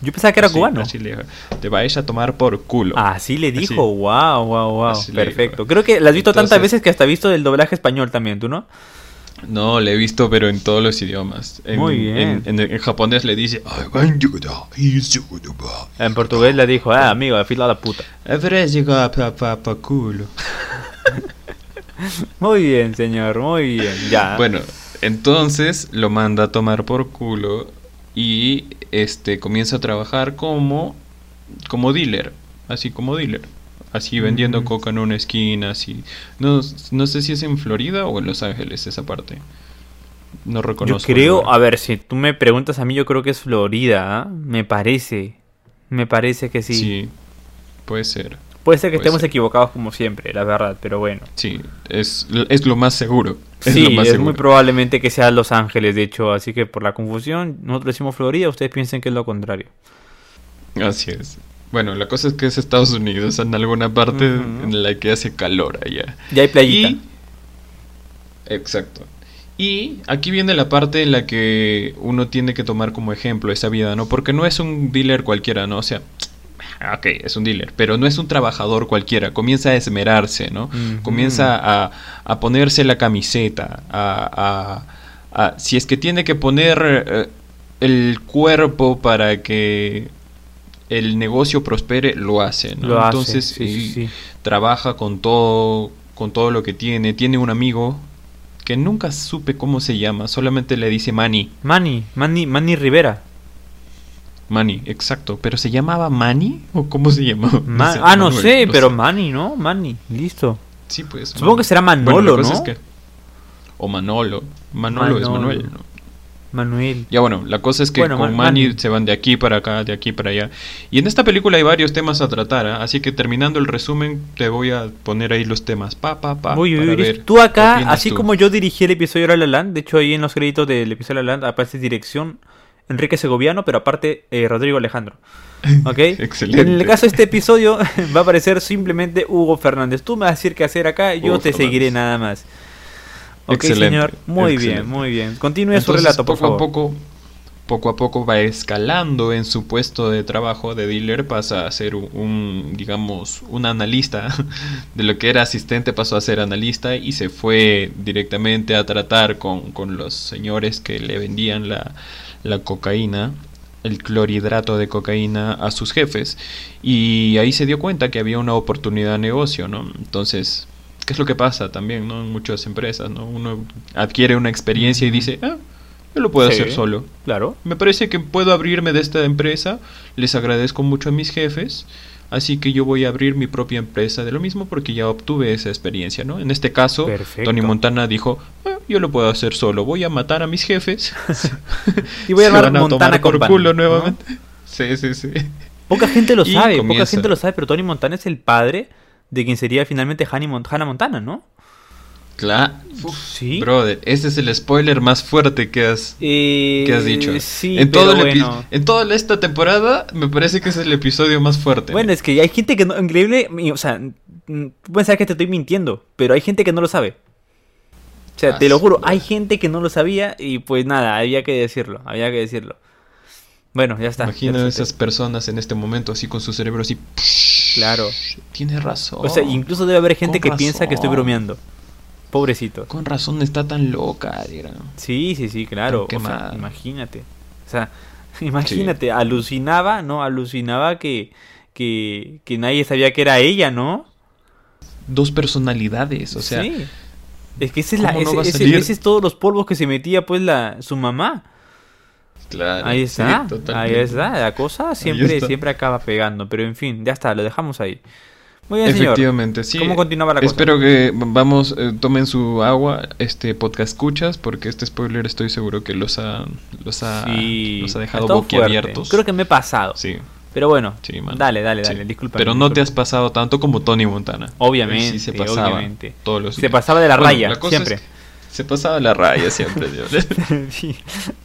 [SPEAKER 1] Yo pensaba que era
[SPEAKER 2] Así,
[SPEAKER 1] cubano.
[SPEAKER 2] así le dijo, te vais a tomar por culo.
[SPEAKER 1] Así le dijo,
[SPEAKER 2] Así.
[SPEAKER 1] wow, wow, wow. Perfecto. Creo que la has visto tantas veces que hasta has visto el doblaje español también, ¿tú no?
[SPEAKER 2] No, le he visto, pero en todos los idiomas. En,
[SPEAKER 1] Muy bien.
[SPEAKER 2] En, en- en japonés le dice.
[SPEAKER 1] En portugués le dijo, ah, amigo, afila la puta.
[SPEAKER 2] Culo.
[SPEAKER 1] Muy bien, señor, muy bien. Ya.
[SPEAKER 2] Bueno, entonces lo manda a tomar por culo y este comienza a trabajar como como dealer. así como dealer. Así vendiendo
[SPEAKER 1] Mm.
[SPEAKER 2] coca en una esquina, así. No, no sé si es en Florida o en Los Ángeles esa parte. No
[SPEAKER 1] Yo
[SPEAKER 2] reconozco. el
[SPEAKER 1] creo, a ver, si tú me preguntas a mí, yo creo que es Florida, ¿ah? Me parece. Me parece que sí.
[SPEAKER 2] Sí, puede ser.
[SPEAKER 1] Puede ser que
[SPEAKER 2] puede
[SPEAKER 1] estemos
[SPEAKER 2] ser.
[SPEAKER 1] equivocados como siempre, la verdad, pero bueno.
[SPEAKER 2] Sí, es, es lo más seguro. Es
[SPEAKER 1] sí,
[SPEAKER 2] lo más
[SPEAKER 1] es
[SPEAKER 2] seguro.
[SPEAKER 1] muy probablemente que sea Los Ángeles, de hecho, así que por la confusión, nosotros decimos Florida, ustedes piensen que es lo contrario.
[SPEAKER 2] Así es. Bueno, la cosa es que es Estados Unidos, en alguna parte en la que hace calor allá.
[SPEAKER 1] Ya hay playita.
[SPEAKER 2] Y... Exacto. Y aquí viene la parte en la que uno tiene que tomar como ejemplo esa vida, ¿no? Porque no es un dealer cualquiera, ¿no? O sea, ok, es un dealer, pero no es un trabajador cualquiera. Comienza a esmerarse, ¿no? Comienza a, a ponerse la camiseta, a, a- a- si es que tiene que poner eh, el cuerpo para que el negocio prospere, lo hace, ¿no?
[SPEAKER 1] Lo hace,
[SPEAKER 2] Entonces,
[SPEAKER 1] sí, sí,
[SPEAKER 2] trabaja con todo, con todo lo que tiene. Tiene un amigo que nunca supe cómo se llama, solamente le dice Manny.
[SPEAKER 1] Manny, Manny, Manny Rivera.
[SPEAKER 2] Manny, exacto. ¿Pero se llamaba Manny? ¿O cómo se llamaba?
[SPEAKER 1] Ma-
[SPEAKER 2] sé,
[SPEAKER 1] ah, no
[SPEAKER 2] Manuel,
[SPEAKER 1] sé, pero
[SPEAKER 2] sé.
[SPEAKER 1] Manny, ¿no? Manny, listo.
[SPEAKER 2] Sí, pues.
[SPEAKER 1] Supongo que será Manolo, ¿no?
[SPEAKER 2] es que- O Manolo. Manolo, es
[SPEAKER 1] Manolo.
[SPEAKER 2] Manuel, ¿no?
[SPEAKER 1] Manuel.
[SPEAKER 2] Ya bueno, la cosa es que
[SPEAKER 1] Bueno,
[SPEAKER 2] con
[SPEAKER 1] Man-
[SPEAKER 2] Manny se van de aquí para acá, de aquí para allá. Y en esta película hay varios temas a tratar, ¿ah? así que terminando el resumen te voy a poner ahí los temas. Pa, pa, pa.
[SPEAKER 1] Uy,
[SPEAKER 2] para ver
[SPEAKER 1] tú acá, así
[SPEAKER 2] tú.
[SPEAKER 1] como yo dirigí el episodio de La La Land, de hecho ahí en los créditos del episodio de La La Land aparece dirección Enrique Segoviano, pero aparte eh, Rodrigo Alejandro. ¿Ok?
[SPEAKER 2] Excelente.
[SPEAKER 1] En el caso de este episodio va a aparecer simplemente Hugo Fernández. Tú me vas a decir qué hacer acá, yo
[SPEAKER 2] Hugo
[SPEAKER 1] te
[SPEAKER 2] Fernández.
[SPEAKER 1] seguiré nada más. Ok,
[SPEAKER 2] Excelente,
[SPEAKER 1] señor. Muy
[SPEAKER 2] excelente.
[SPEAKER 1] bien, muy bien. Continúe su
[SPEAKER 2] Entonces,
[SPEAKER 1] relato, por
[SPEAKER 2] poco
[SPEAKER 1] favor.
[SPEAKER 2] a poco, poco a poco va escalando en su puesto de trabajo de dealer, pasa a ser un, un, digamos, un analista de lo que era asistente, pasó a ser analista y se fue directamente a tratar con, con los señores que le vendían la, la cocaína el clorhidrato de cocaína a sus jefes y ahí se dio cuenta que había una oportunidad de negocio, ¿no? Entonces, ¿qué es lo que pasa también, ¿no? En muchas empresas, ¿no? Uno adquiere una experiencia y dice, ah, yo lo puedo
[SPEAKER 1] Sí.
[SPEAKER 2] hacer solo.
[SPEAKER 1] Claro.
[SPEAKER 2] Me parece que puedo abrirme de esta empresa, les agradezco mucho a mis jefes, así que yo voy a abrir mi propia empresa de lo mismo porque ya obtuve esa experiencia, ¿no? En este caso,
[SPEAKER 1] Perfecto.
[SPEAKER 2] Tony Montana dijo, "Ah, yo lo puedo hacer solo, voy a matar a mis jefes.
[SPEAKER 1] Y voy a
[SPEAKER 2] van a
[SPEAKER 1] Montana
[SPEAKER 2] tomar por
[SPEAKER 1] Company,
[SPEAKER 2] culo
[SPEAKER 1] ¿no?
[SPEAKER 2] nuevamente. Sí, sí, sí.
[SPEAKER 1] Poca gente lo
[SPEAKER 2] Y
[SPEAKER 1] sabe, poca gente lo sabe, pero Tony Montana es el padre de quien sería finalmente Hannah Mon- Hannah Montana, ¿no?
[SPEAKER 2] Claro.
[SPEAKER 1] Sí.
[SPEAKER 2] Brother, ese es el spoiler más fuerte que has,
[SPEAKER 1] Eh,
[SPEAKER 2] que has dicho.
[SPEAKER 1] Sí,
[SPEAKER 2] en, todo
[SPEAKER 1] pero bueno.
[SPEAKER 2] en toda esta temporada, me parece que es el episodio más fuerte.
[SPEAKER 1] Bueno, es que hay gente que no, increíble, o sea, tú pensar que te estoy mintiendo, pero hay gente que no lo sabe. O sea,
[SPEAKER 2] Ah,
[SPEAKER 1] te lo juro, hay gente que no lo sabía y pues nada, había que decirlo, había que decirlo. Bueno, ya está.
[SPEAKER 2] Imagina a esas personas en este momento así con su cerebro así.
[SPEAKER 1] Claro.
[SPEAKER 2] Tiene razón.
[SPEAKER 1] O sea, incluso debe haber gente
[SPEAKER 2] Con
[SPEAKER 1] que piensa que estoy bromeando. Pobrecito.
[SPEAKER 2] Con razón está tan loca, dirán.
[SPEAKER 1] Sí, sí, sí, claro. O sea, imagínate. O sea, imagínate, alucinaba, ¿no? Alucinaba que, que, que nadie sabía que era ella, ¿no?
[SPEAKER 2] Dos personalidades, o sea.
[SPEAKER 1] Sí. Es que ese es, la,
[SPEAKER 2] ¿cómo no
[SPEAKER 1] ese, ese es todos los polvos que se metía pues la su mamá.
[SPEAKER 2] Claro.
[SPEAKER 1] Ahí
[SPEAKER 2] sí,
[SPEAKER 1] está, ahí está. La cosa siempre, siempre acaba pegando. Pero en fin, ya está, lo dejamos ahí. Muy bien, señor.
[SPEAKER 2] Efectivamente, sí.
[SPEAKER 1] ¿Cómo continuaba la cosa?
[SPEAKER 2] Espero que vamos, eh, tomen su agua, este podcast escuchas, porque este spoiler estoy seguro que los ha, los ha,
[SPEAKER 1] Sí,
[SPEAKER 2] los ha dejado boquiabiertos.
[SPEAKER 1] Creo que me he pasado.
[SPEAKER 2] Sí,
[SPEAKER 1] Pero bueno,
[SPEAKER 2] sí,
[SPEAKER 1] dale, dale,
[SPEAKER 2] Sí.
[SPEAKER 1] dale, disculpa.
[SPEAKER 2] Pero no te has pasado tanto como Tony Montana.
[SPEAKER 1] Obviamente,
[SPEAKER 2] sí se pasaba
[SPEAKER 1] obviamente.
[SPEAKER 2] todos los
[SPEAKER 1] Se
[SPEAKER 2] días.
[SPEAKER 1] pasaba de la
[SPEAKER 2] Bueno,
[SPEAKER 1] raya,
[SPEAKER 2] la cosa es
[SPEAKER 1] siempre.
[SPEAKER 2] que se pasaba la raya siempre, Dios.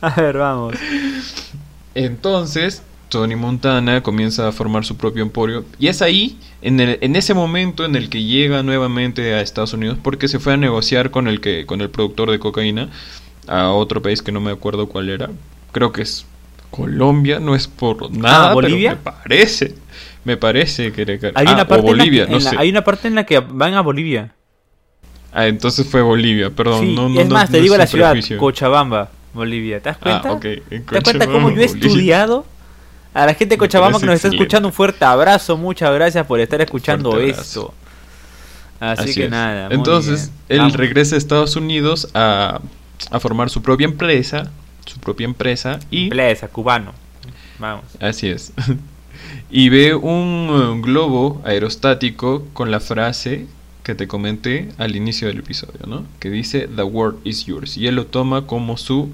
[SPEAKER 1] A ver, vamos.
[SPEAKER 2] Entonces, Tony Montana comienza a formar su propio emporio. Y es ahí, en, el- en ese momento en el que llega nuevamente a Estados Unidos, porque se fue a negociar con el, que, con el productor de cocaína a otro país que no me acuerdo cuál era. Creo que es Colombia, no es por nada,
[SPEAKER 1] Ah, ¿Bolivia?
[SPEAKER 2] pero me parece. Me parece que era...
[SPEAKER 1] Hay,
[SPEAKER 2] ah,
[SPEAKER 1] una
[SPEAKER 2] o
[SPEAKER 1] parte en la
[SPEAKER 2] Bolivia,
[SPEAKER 1] que-
[SPEAKER 2] no
[SPEAKER 1] en la-
[SPEAKER 2] sé.
[SPEAKER 1] hay una parte en la que van a Bolivia.
[SPEAKER 2] Ah, entonces fue Bolivia, perdón.
[SPEAKER 1] Sí,
[SPEAKER 2] no, no,
[SPEAKER 1] es
[SPEAKER 2] no-
[SPEAKER 1] más, te digo la
[SPEAKER 2] un
[SPEAKER 1] ciudad. Cochabamba, Bolivia. ¿Te das cuenta?
[SPEAKER 2] Ah, ok. en
[SPEAKER 1] ¿Te das cuenta cómo yo he estudiado? A la gente de Cochabamba que nos está
[SPEAKER 2] excelente.
[SPEAKER 1] escuchando, un fuerte abrazo. Muchas gracias por estar escuchando esto. Así, que
[SPEAKER 2] es.
[SPEAKER 1] nada.
[SPEAKER 2] Entonces, él
[SPEAKER 1] Vamos.
[SPEAKER 2] regresa a Estados Unidos a, a formar su propia empresa. Su propia empresa. Y.
[SPEAKER 1] Empresa, cubano. Vamos.
[SPEAKER 2] Así es. y ve un eh, globo aerostático con la frase que te comenté al inicio del episodio, ¿no? Que dice The world is yours. Y él lo toma como su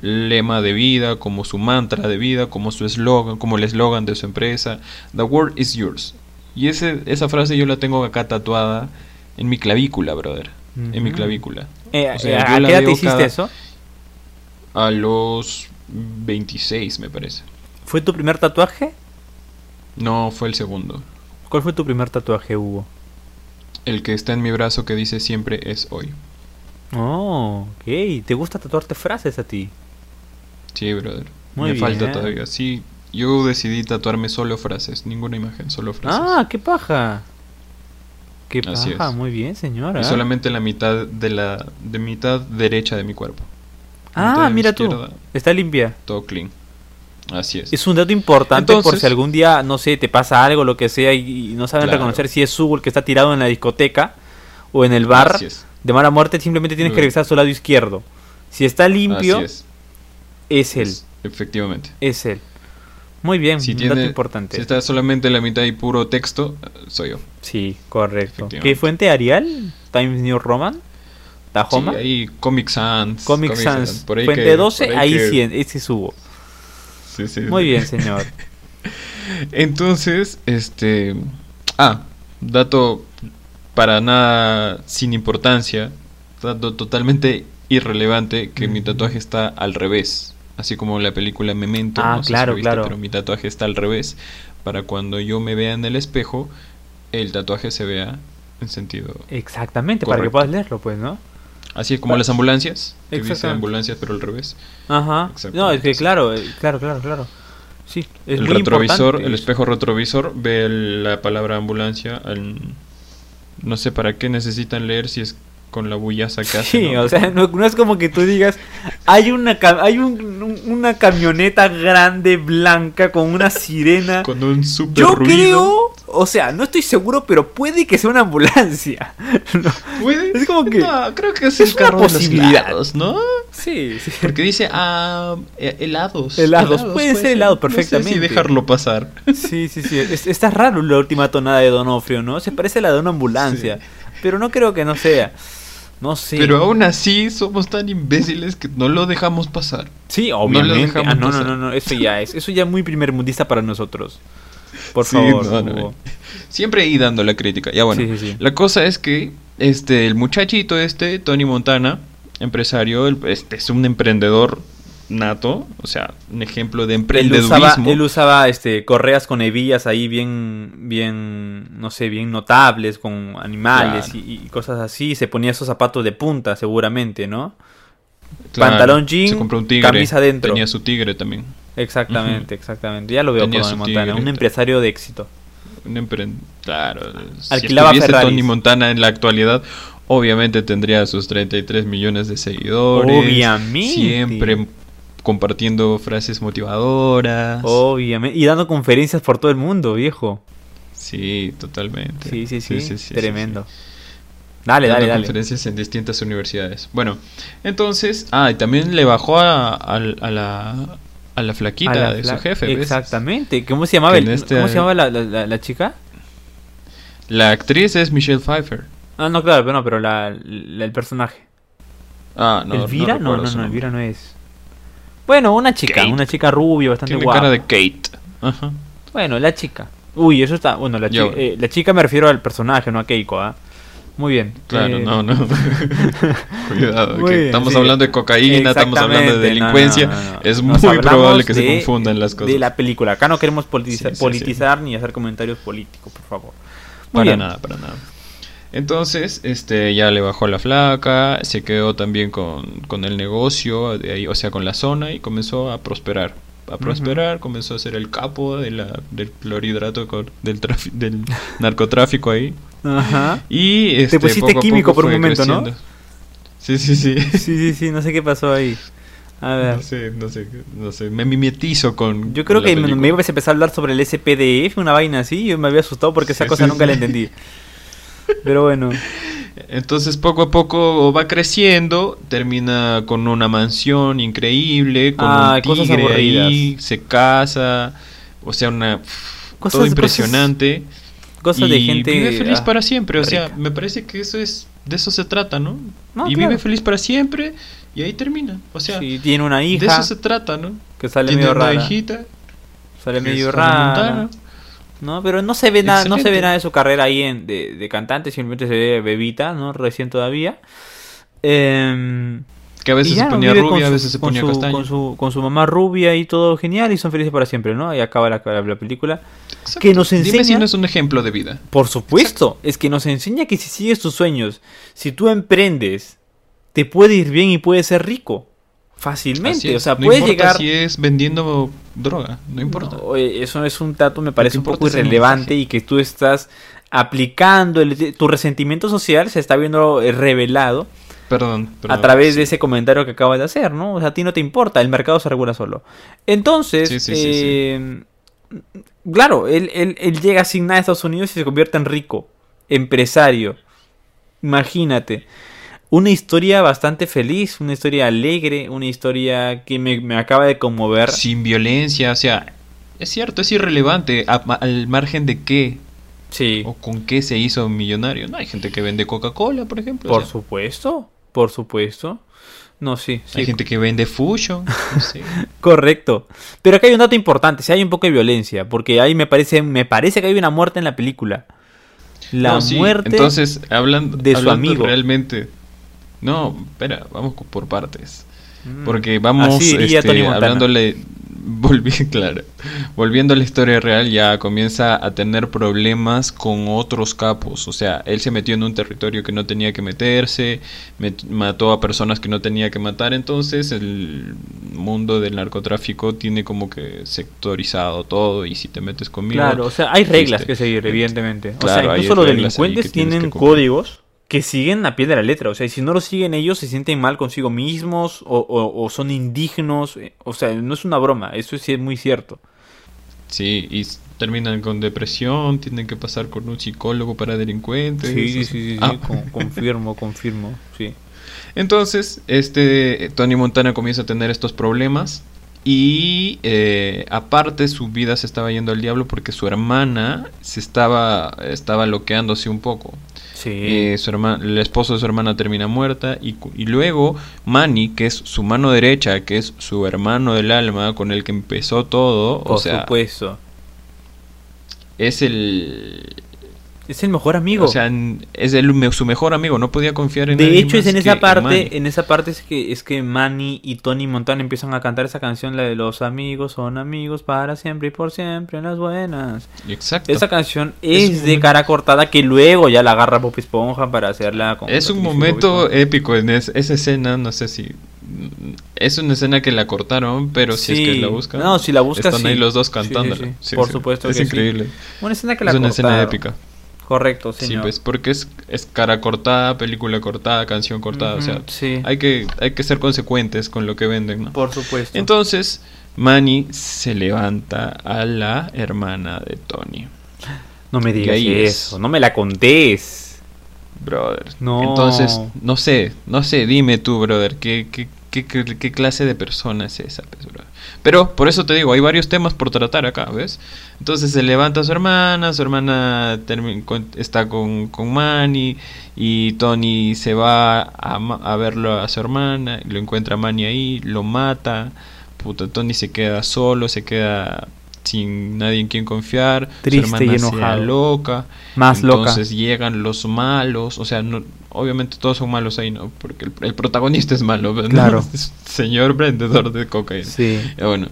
[SPEAKER 2] lema de vida, como su mantra de vida, como su eslogan, como el eslogan de su empresa. The world is yours. Y ese, esa frase yo la tengo acá tatuada en mi clavícula, brother. En mi clavícula.
[SPEAKER 1] Eh,
[SPEAKER 2] O sea,
[SPEAKER 1] ¿A qué edad te hiciste
[SPEAKER 2] cada-
[SPEAKER 1] eso?
[SPEAKER 2] A los 26, me parece.
[SPEAKER 1] ¿Fue tu primer tatuaje?
[SPEAKER 2] No, fue el segundo.
[SPEAKER 1] ¿Cuál fue tu primer tatuaje, Hugo?
[SPEAKER 2] El que está en mi brazo que dice siempre es hoy.
[SPEAKER 1] Oh, ok. ¿Te gusta tatuarte frases a ti?
[SPEAKER 2] Sí, brother.
[SPEAKER 1] Muy
[SPEAKER 2] me falta todavía. Sí, yo decidí tatuarme solo frases, ninguna imagen, solo frases.
[SPEAKER 1] Ah, qué paja. Qué
[SPEAKER 2] Así
[SPEAKER 1] paja,
[SPEAKER 2] es.
[SPEAKER 1] muy bien, señora.
[SPEAKER 2] y solamente la mitad de la de mitad derecha de mi cuerpo.
[SPEAKER 1] Ah, mira tú. Está limpia.
[SPEAKER 2] Todo clean. Así es.
[SPEAKER 1] Es un dato importante por si algún día, no sé, te pasa algo, lo que sea, y, y no saben
[SPEAKER 2] Claro.
[SPEAKER 1] reconocer si es Hugo el que está tirado en la discoteca o en el bar de mala muerte, simplemente tienes que revisar a su lado izquierdo. Si está limpio, es.
[SPEAKER 2] es.
[SPEAKER 1] él.
[SPEAKER 2] Es- efectivamente.
[SPEAKER 1] Es él. Muy bien,
[SPEAKER 2] Si
[SPEAKER 1] un
[SPEAKER 2] tiene
[SPEAKER 1] dato importante.
[SPEAKER 2] si está solamente la mitad y puro texto, soy yo.
[SPEAKER 1] Sí, correcto. ¿Qué fuente Arial? ¿Times New Roman? ¿Tahoma?
[SPEAKER 2] Sí, ahí Comic Sans.
[SPEAKER 1] Comic Sans.
[SPEAKER 2] por ahí
[SPEAKER 1] Fuente
[SPEAKER 2] que-
[SPEAKER 1] 12,
[SPEAKER 2] por
[SPEAKER 1] ahí,
[SPEAKER 2] que-
[SPEAKER 1] sí, ese es Hugo.
[SPEAKER 2] Sí, sí,
[SPEAKER 1] Muy bien, señor.
[SPEAKER 2] Entonces, este. Ah, dato para nada sin importancia. Dato totalmente irrelevante: que mi tatuaje está al revés. Así como la película Memento.
[SPEAKER 1] Ah,
[SPEAKER 2] no sé si
[SPEAKER 1] claro,
[SPEAKER 2] viste,
[SPEAKER 1] claro.
[SPEAKER 2] Pero mi tatuaje está al revés. Para cuando yo me vea en el espejo, el tatuaje se vea en sentido.
[SPEAKER 1] Exactamente, para que puedas leerlo, pues, ¿no?
[SPEAKER 2] Así como las ambulancias. Que dice
[SPEAKER 1] Exactamente.
[SPEAKER 2] ambulancias, pero al revés.
[SPEAKER 1] Ajá. No, es que claro, eh, claro, claro, claro. Sí, es
[SPEAKER 2] el
[SPEAKER 1] muy
[SPEAKER 2] retrovisor,
[SPEAKER 1] importante
[SPEAKER 2] el espejo retrovisor ve el- la palabra ambulancia. al- no sé para qué necesitan leer si es con la bullaza que hacen.
[SPEAKER 1] Sí,
[SPEAKER 2] ¿no?
[SPEAKER 1] o sea, no, no es como que tú digas, hay una hay un- un- una camioneta grande blanca con una sirena.
[SPEAKER 2] con un super
[SPEAKER 1] Yo
[SPEAKER 2] ruido.
[SPEAKER 1] creo, o sea, no estoy seguro, pero puede que sea una ambulancia. No,
[SPEAKER 2] ¿Puede?
[SPEAKER 1] Es como que-
[SPEAKER 2] No, creo que es,
[SPEAKER 1] es
[SPEAKER 2] el
[SPEAKER 1] una
[SPEAKER 2] carro de los
[SPEAKER 1] posibilidad.
[SPEAKER 2] helados, ¿no?
[SPEAKER 1] Sí, sí.
[SPEAKER 2] Porque dice, ah, eh, helados.
[SPEAKER 1] Helados, puede ser helado
[SPEAKER 2] No sé
[SPEAKER 1] perfectamente.
[SPEAKER 2] si dejarlo pasar.
[SPEAKER 1] Sí, sí, sí. Es- está raro la última tonada de Donofrio, ¿no? Se parece a la de una ambulancia.
[SPEAKER 2] Sí.
[SPEAKER 1] Pero no creo que no sea. No sé.
[SPEAKER 2] Pero aún así somos tan imbéciles que no lo dejamos pasar.
[SPEAKER 1] Sí,
[SPEAKER 2] lo
[SPEAKER 1] obviamente.
[SPEAKER 2] dejamos
[SPEAKER 1] ah, no, no,
[SPEAKER 2] pasar.
[SPEAKER 1] no, no. Eso ya es. Eso ya es muy primer mundista para nosotros. Por
[SPEAKER 2] Sí,
[SPEAKER 1] favor.
[SPEAKER 2] no, no. Siempre ahí dando la crítica. Ya bueno.
[SPEAKER 1] Sí, sí, sí.
[SPEAKER 2] La cosa es que este el muchachito este, Tony Montana, empresario, el- este es un emprendedor nato, o sea, un ejemplo de
[SPEAKER 1] Él
[SPEAKER 2] emprendedurismo.
[SPEAKER 1] usaba, él usaba este, correas con hebillas ahí bien, bien, no sé, bien notables, con animales
[SPEAKER 2] Claro.
[SPEAKER 1] y, y cosas así. Se ponía esos zapatos de punta, seguramente, ¿no?
[SPEAKER 2] Claro,
[SPEAKER 1] pantalón jean,
[SPEAKER 2] se compró un tigre,
[SPEAKER 1] camisa adentro.
[SPEAKER 2] Tenía su tigre también.
[SPEAKER 1] Exactamente, exactamente. Ya lo veo
[SPEAKER 2] Tenía su
[SPEAKER 1] Montana,
[SPEAKER 2] tigre,
[SPEAKER 1] un empresario de éxito.
[SPEAKER 2] Un empre- Claro.
[SPEAKER 1] Alquilaba
[SPEAKER 2] si. Tony Montana en la actualidad, obviamente tendría sus 33 millones de seguidores.
[SPEAKER 1] Obviamente.
[SPEAKER 2] Siempre compartiendo frases motivadoras.
[SPEAKER 1] Obviamente. Y dando conferencias por todo el mundo, viejo.
[SPEAKER 2] Sí, totalmente.
[SPEAKER 1] Sí, sí, sí.
[SPEAKER 2] sí,
[SPEAKER 1] Tremendo.
[SPEAKER 2] sí.
[SPEAKER 1] Dale, dale,
[SPEAKER 2] Dando
[SPEAKER 1] dale.
[SPEAKER 2] conferencias en distintas universidades. Bueno, entonces, ah, y también le bajó a, a- a la, a la flaquita
[SPEAKER 1] A la
[SPEAKER 2] de
[SPEAKER 1] fla-
[SPEAKER 2] su jefe. ¿ves?
[SPEAKER 1] Exactamente. ¿Cómo se llamaba, el-
[SPEAKER 2] este-
[SPEAKER 1] ¿cómo se llamaba la, la- chica?
[SPEAKER 2] La actriz es Michelle Pfeiffer.
[SPEAKER 1] Ah, no, claro, pero no, pero la, la- el personaje.
[SPEAKER 2] Ah, no.
[SPEAKER 1] ¿Elvira? No, no, no. Elvira no es. Bueno, una chica,
[SPEAKER 2] Kate.
[SPEAKER 1] una chica rubia, bastante
[SPEAKER 2] Tiene
[SPEAKER 1] guapa.
[SPEAKER 2] cara de Kate. Ajá.
[SPEAKER 1] Bueno, la chica. Uy, eso está. Bueno, la,
[SPEAKER 2] Ya,
[SPEAKER 1] chi-
[SPEAKER 2] bueno.
[SPEAKER 1] eh, la chica me refiero al personaje, no a Keiko, ¿ah? Muy bien.
[SPEAKER 2] Claro,
[SPEAKER 1] Eh,
[SPEAKER 2] no, no. Cuidado, que
[SPEAKER 1] bien,
[SPEAKER 2] estamos
[SPEAKER 1] sí.
[SPEAKER 2] hablando de cocaína, estamos hablando de delincuencia.
[SPEAKER 1] no, no, no.
[SPEAKER 2] Es
[SPEAKER 1] Nos
[SPEAKER 2] muy probable que se
[SPEAKER 1] de-
[SPEAKER 2] confundan las cosas.
[SPEAKER 1] De la película. Acá no queremos politiza-
[SPEAKER 2] Sí, sí,
[SPEAKER 1] politizar ni hacer comentarios políticos, por favor. Muy
[SPEAKER 2] Para
[SPEAKER 1] bien.
[SPEAKER 2] nada, para nada. Entonces, este, ya le bajó la flaca, se quedó también con, con el negocio, de ahí, o sea, con la zona y comenzó a prosperar. A prosperar, comenzó a ser el capo de la, del clorhidrato, del, narcotráfico ahí.
[SPEAKER 1] Ajá.
[SPEAKER 2] Y este,
[SPEAKER 1] pusiste
[SPEAKER 2] poco a
[SPEAKER 1] químico por un momento, ¿no?
[SPEAKER 2] Sí, sí, sí.
[SPEAKER 1] Sí, sí, sí, no sé qué pasó ahí. A ver.
[SPEAKER 2] No sé, no sé, no sé, me mimetizo con.
[SPEAKER 1] Yo creo
[SPEAKER 2] con
[SPEAKER 1] que me, me ibas a empezar a hablar sobre el SPDF, una vaina así, yo me había asustado porque esa cosa
[SPEAKER 2] sí,
[SPEAKER 1] nunca la entendí. Pero bueno,
[SPEAKER 2] Entonces poco a poco va creciendo, termina con una mansión increíble, con
[SPEAKER 1] Ah,
[SPEAKER 2] un
[SPEAKER 1] cosas
[SPEAKER 2] tigre ahí,
[SPEAKER 1] aburridas.
[SPEAKER 2] se casa, O sea, una todo impresionante.
[SPEAKER 1] Cosas, de gente
[SPEAKER 2] vive feliz
[SPEAKER 1] ah,
[SPEAKER 2] para siempre, o sea,
[SPEAKER 1] rica.
[SPEAKER 2] me parece que eso es de eso se trata, ¿no?
[SPEAKER 1] No,
[SPEAKER 2] y
[SPEAKER 1] claro.
[SPEAKER 2] vive feliz para siempre y ahí termina. O sea,
[SPEAKER 1] Sí, tiene una
[SPEAKER 2] de
[SPEAKER 1] hija
[SPEAKER 2] eso se trata, ¿no?
[SPEAKER 1] que sale
[SPEAKER 2] Tiene
[SPEAKER 1] medio
[SPEAKER 2] una
[SPEAKER 1] rara.
[SPEAKER 2] hijita,
[SPEAKER 1] Sale medio rara. ¿No? Pero no se ve nada, no se ve nada de su carrera ahí en, de, de cantante, simplemente se ve bebita, ¿no? Recién todavía. Em,
[SPEAKER 2] Que a veces se
[SPEAKER 1] ya, ¿no?
[SPEAKER 2] ponía rubia,
[SPEAKER 1] con
[SPEAKER 2] a
[SPEAKER 1] su-
[SPEAKER 2] veces se
[SPEAKER 1] con
[SPEAKER 2] ponía
[SPEAKER 1] su,
[SPEAKER 2] castaña.
[SPEAKER 1] Con su, con su mamá rubia y todo genial y son felices para siempre, ¿no? Y acaba la, la- la película.
[SPEAKER 2] Exacto.
[SPEAKER 1] que nos
[SPEAKER 2] Dime si
[SPEAKER 1] enseña-
[SPEAKER 2] no es un ejemplo de vida.
[SPEAKER 1] Por supuesto, es que nos enseña que si sigues tus sueños, si tú emprendes, te puede ir bien y puedes ser rico. Fácilmente, o sea,
[SPEAKER 2] no
[SPEAKER 1] puedes llegar...
[SPEAKER 2] si es vendiendo droga, no importa.
[SPEAKER 1] No, eso es un dato, me parece un poco irrelevante y que tú estás aplicando el- tu resentimiento social se está viendo eh, revelado
[SPEAKER 2] Perdón, perdón.
[SPEAKER 1] a través de ese comentario que acabas de hacer, ¿no? O sea, a ti no te importa, el mercado se regula solo. Entonces,
[SPEAKER 2] Sí, sí, sí,
[SPEAKER 1] eh, claro, él, él- él llega sin nada a Estados Unidos y se convierte en rico, empresario. Imagínate. Una historia bastante feliz, una historia alegre, una historia que me, me acaba de conmover.
[SPEAKER 2] Sin violencia, o sea, es cierto, es irrelevante. a- al margen de qué
[SPEAKER 1] Sí.
[SPEAKER 2] o con qué se hizo millonario. No hay gente que vende Coca-Cola, por ejemplo. o
[SPEAKER 1] Por
[SPEAKER 2] sea,
[SPEAKER 1] supuesto, por supuesto. No, sí, sí.
[SPEAKER 2] Hay gente que vende Fusion. sé.
[SPEAKER 1] Correcto. Pero acá hay un dato importante, si hay un poco de violencia, porque ahí me parece, me parece que hay una muerte en la película. La
[SPEAKER 2] No, sí,
[SPEAKER 1] muerte
[SPEAKER 2] Entonces, hablando,
[SPEAKER 1] de su
[SPEAKER 2] hablando
[SPEAKER 1] amigo.
[SPEAKER 2] realmente. No, espera, vamos por partes.
[SPEAKER 1] Mm.
[SPEAKER 2] Porque vamos este, hablándole. Volví, claro. Volviendo a la historia real, ya comienza a tener problemas con otros capos. O sea, él se metió en un territorio que no tenía que meterse, met- mató a personas que no tenía que matar. Entonces, el mundo del narcotráfico tiene como que sectorizado todo. Y si te metes conmigo.
[SPEAKER 1] Claro, o sea, hay reglas
[SPEAKER 2] fuiste.
[SPEAKER 1] que seguir,
[SPEAKER 2] Ent-
[SPEAKER 1] evidentemente. O sea, incluso los delincuentes tienen códigos que siguen a pie de la letra. O sea, y si no lo siguen ellos, se sienten mal consigo mismos o, o- o son indignos. eh, O sea, no es una broma, eso sí es muy cierto.
[SPEAKER 2] Sí, y terminan con depresión, tienen que pasar con un psicólogo para delincuentes.
[SPEAKER 1] Sí, sí, sí, sí, sí,
[SPEAKER 2] Ah.
[SPEAKER 1] con- confirmo, confirmo, sí.
[SPEAKER 2] Entonces, este Tony Montana comienza a tener estos problemas y eh, aparte su vida se estaba yendo al diablo porque su hermana se estaba estaba loqueándose un poco.
[SPEAKER 1] Sí.
[SPEAKER 2] Eh, su herma- el esposo de su hermana termina muerta y, y luego Manny, que es su mano derecha, que es su hermano del alma con el que empezó todo,
[SPEAKER 1] por
[SPEAKER 2] o sea,
[SPEAKER 1] supuesto.
[SPEAKER 2] es el
[SPEAKER 1] Es el mejor amigo.
[SPEAKER 2] O sea, es el, su mejor amigo, no podía confiar en
[SPEAKER 1] de
[SPEAKER 2] nadie
[SPEAKER 1] hecho, es en esa parte,
[SPEAKER 2] Manny.
[SPEAKER 1] en esa parte es que es que Manny y Tony Montana empiezan a cantar esa canción, la de los amigos son amigos para siempre y por siempre en las buenas.
[SPEAKER 2] Exacto.
[SPEAKER 1] Esa canción
[SPEAKER 2] Es
[SPEAKER 1] de cara cortada que luego ya la agarra Bob Esponja para hacerla con
[SPEAKER 2] Es un momento épico en es- esa escena, no sé si... Es una escena que la cortaron, pero si es que
[SPEAKER 1] Sí.
[SPEAKER 2] la buscan...
[SPEAKER 1] No, si la buscas,
[SPEAKER 2] Están ahí
[SPEAKER 1] sí.
[SPEAKER 2] los dos
[SPEAKER 1] Sí, sí,
[SPEAKER 2] cantándola.
[SPEAKER 1] sí. Por supuesto
[SPEAKER 2] Es
[SPEAKER 1] que sí.
[SPEAKER 2] increíble.
[SPEAKER 1] Una escena que la
[SPEAKER 2] Es una escena épica.
[SPEAKER 1] Correcto,
[SPEAKER 2] Sí,
[SPEAKER 1] señor.
[SPEAKER 2] pues, porque es, es cara cortada, película cortada, canción cortada, o sea...
[SPEAKER 1] Sí.
[SPEAKER 2] Hay que, hay que ser consecuentes con lo que venden, ¿no?
[SPEAKER 1] Por supuesto.
[SPEAKER 2] Entonces, Manny se levanta a la hermana de Tony.
[SPEAKER 1] no me digas
[SPEAKER 2] es.
[SPEAKER 1] eso, no me la contés.
[SPEAKER 2] Brother.
[SPEAKER 1] No.
[SPEAKER 2] Entonces, no sé, no sé, dime tú, brother, ¿qué, qué, qué, qué- qué clase de persona es esa? pues? Pero, por eso te digo, hay varios temas por tratar acá, ¿ves? Entonces se levanta su hermana, su hermana está con, con Manny y Tony se va a, a verlo a su hermana, lo encuentra Manny ahí, lo mata, puta, Tony se queda solo, se queda sin nadie en quien confiar,
[SPEAKER 1] Triste
[SPEAKER 2] su hermana
[SPEAKER 1] y
[SPEAKER 2] se
[SPEAKER 1] enojado.
[SPEAKER 2] loca,
[SPEAKER 1] Más loca.
[SPEAKER 2] entonces llegan los malos, o sea, no, obviamente todos son malos ahí, ¿no? Porque el, el protagonista es malo, ¿no?
[SPEAKER 1] Claro.
[SPEAKER 2] Señor vendedor de cocaína.
[SPEAKER 1] Sí.
[SPEAKER 2] Y bueno,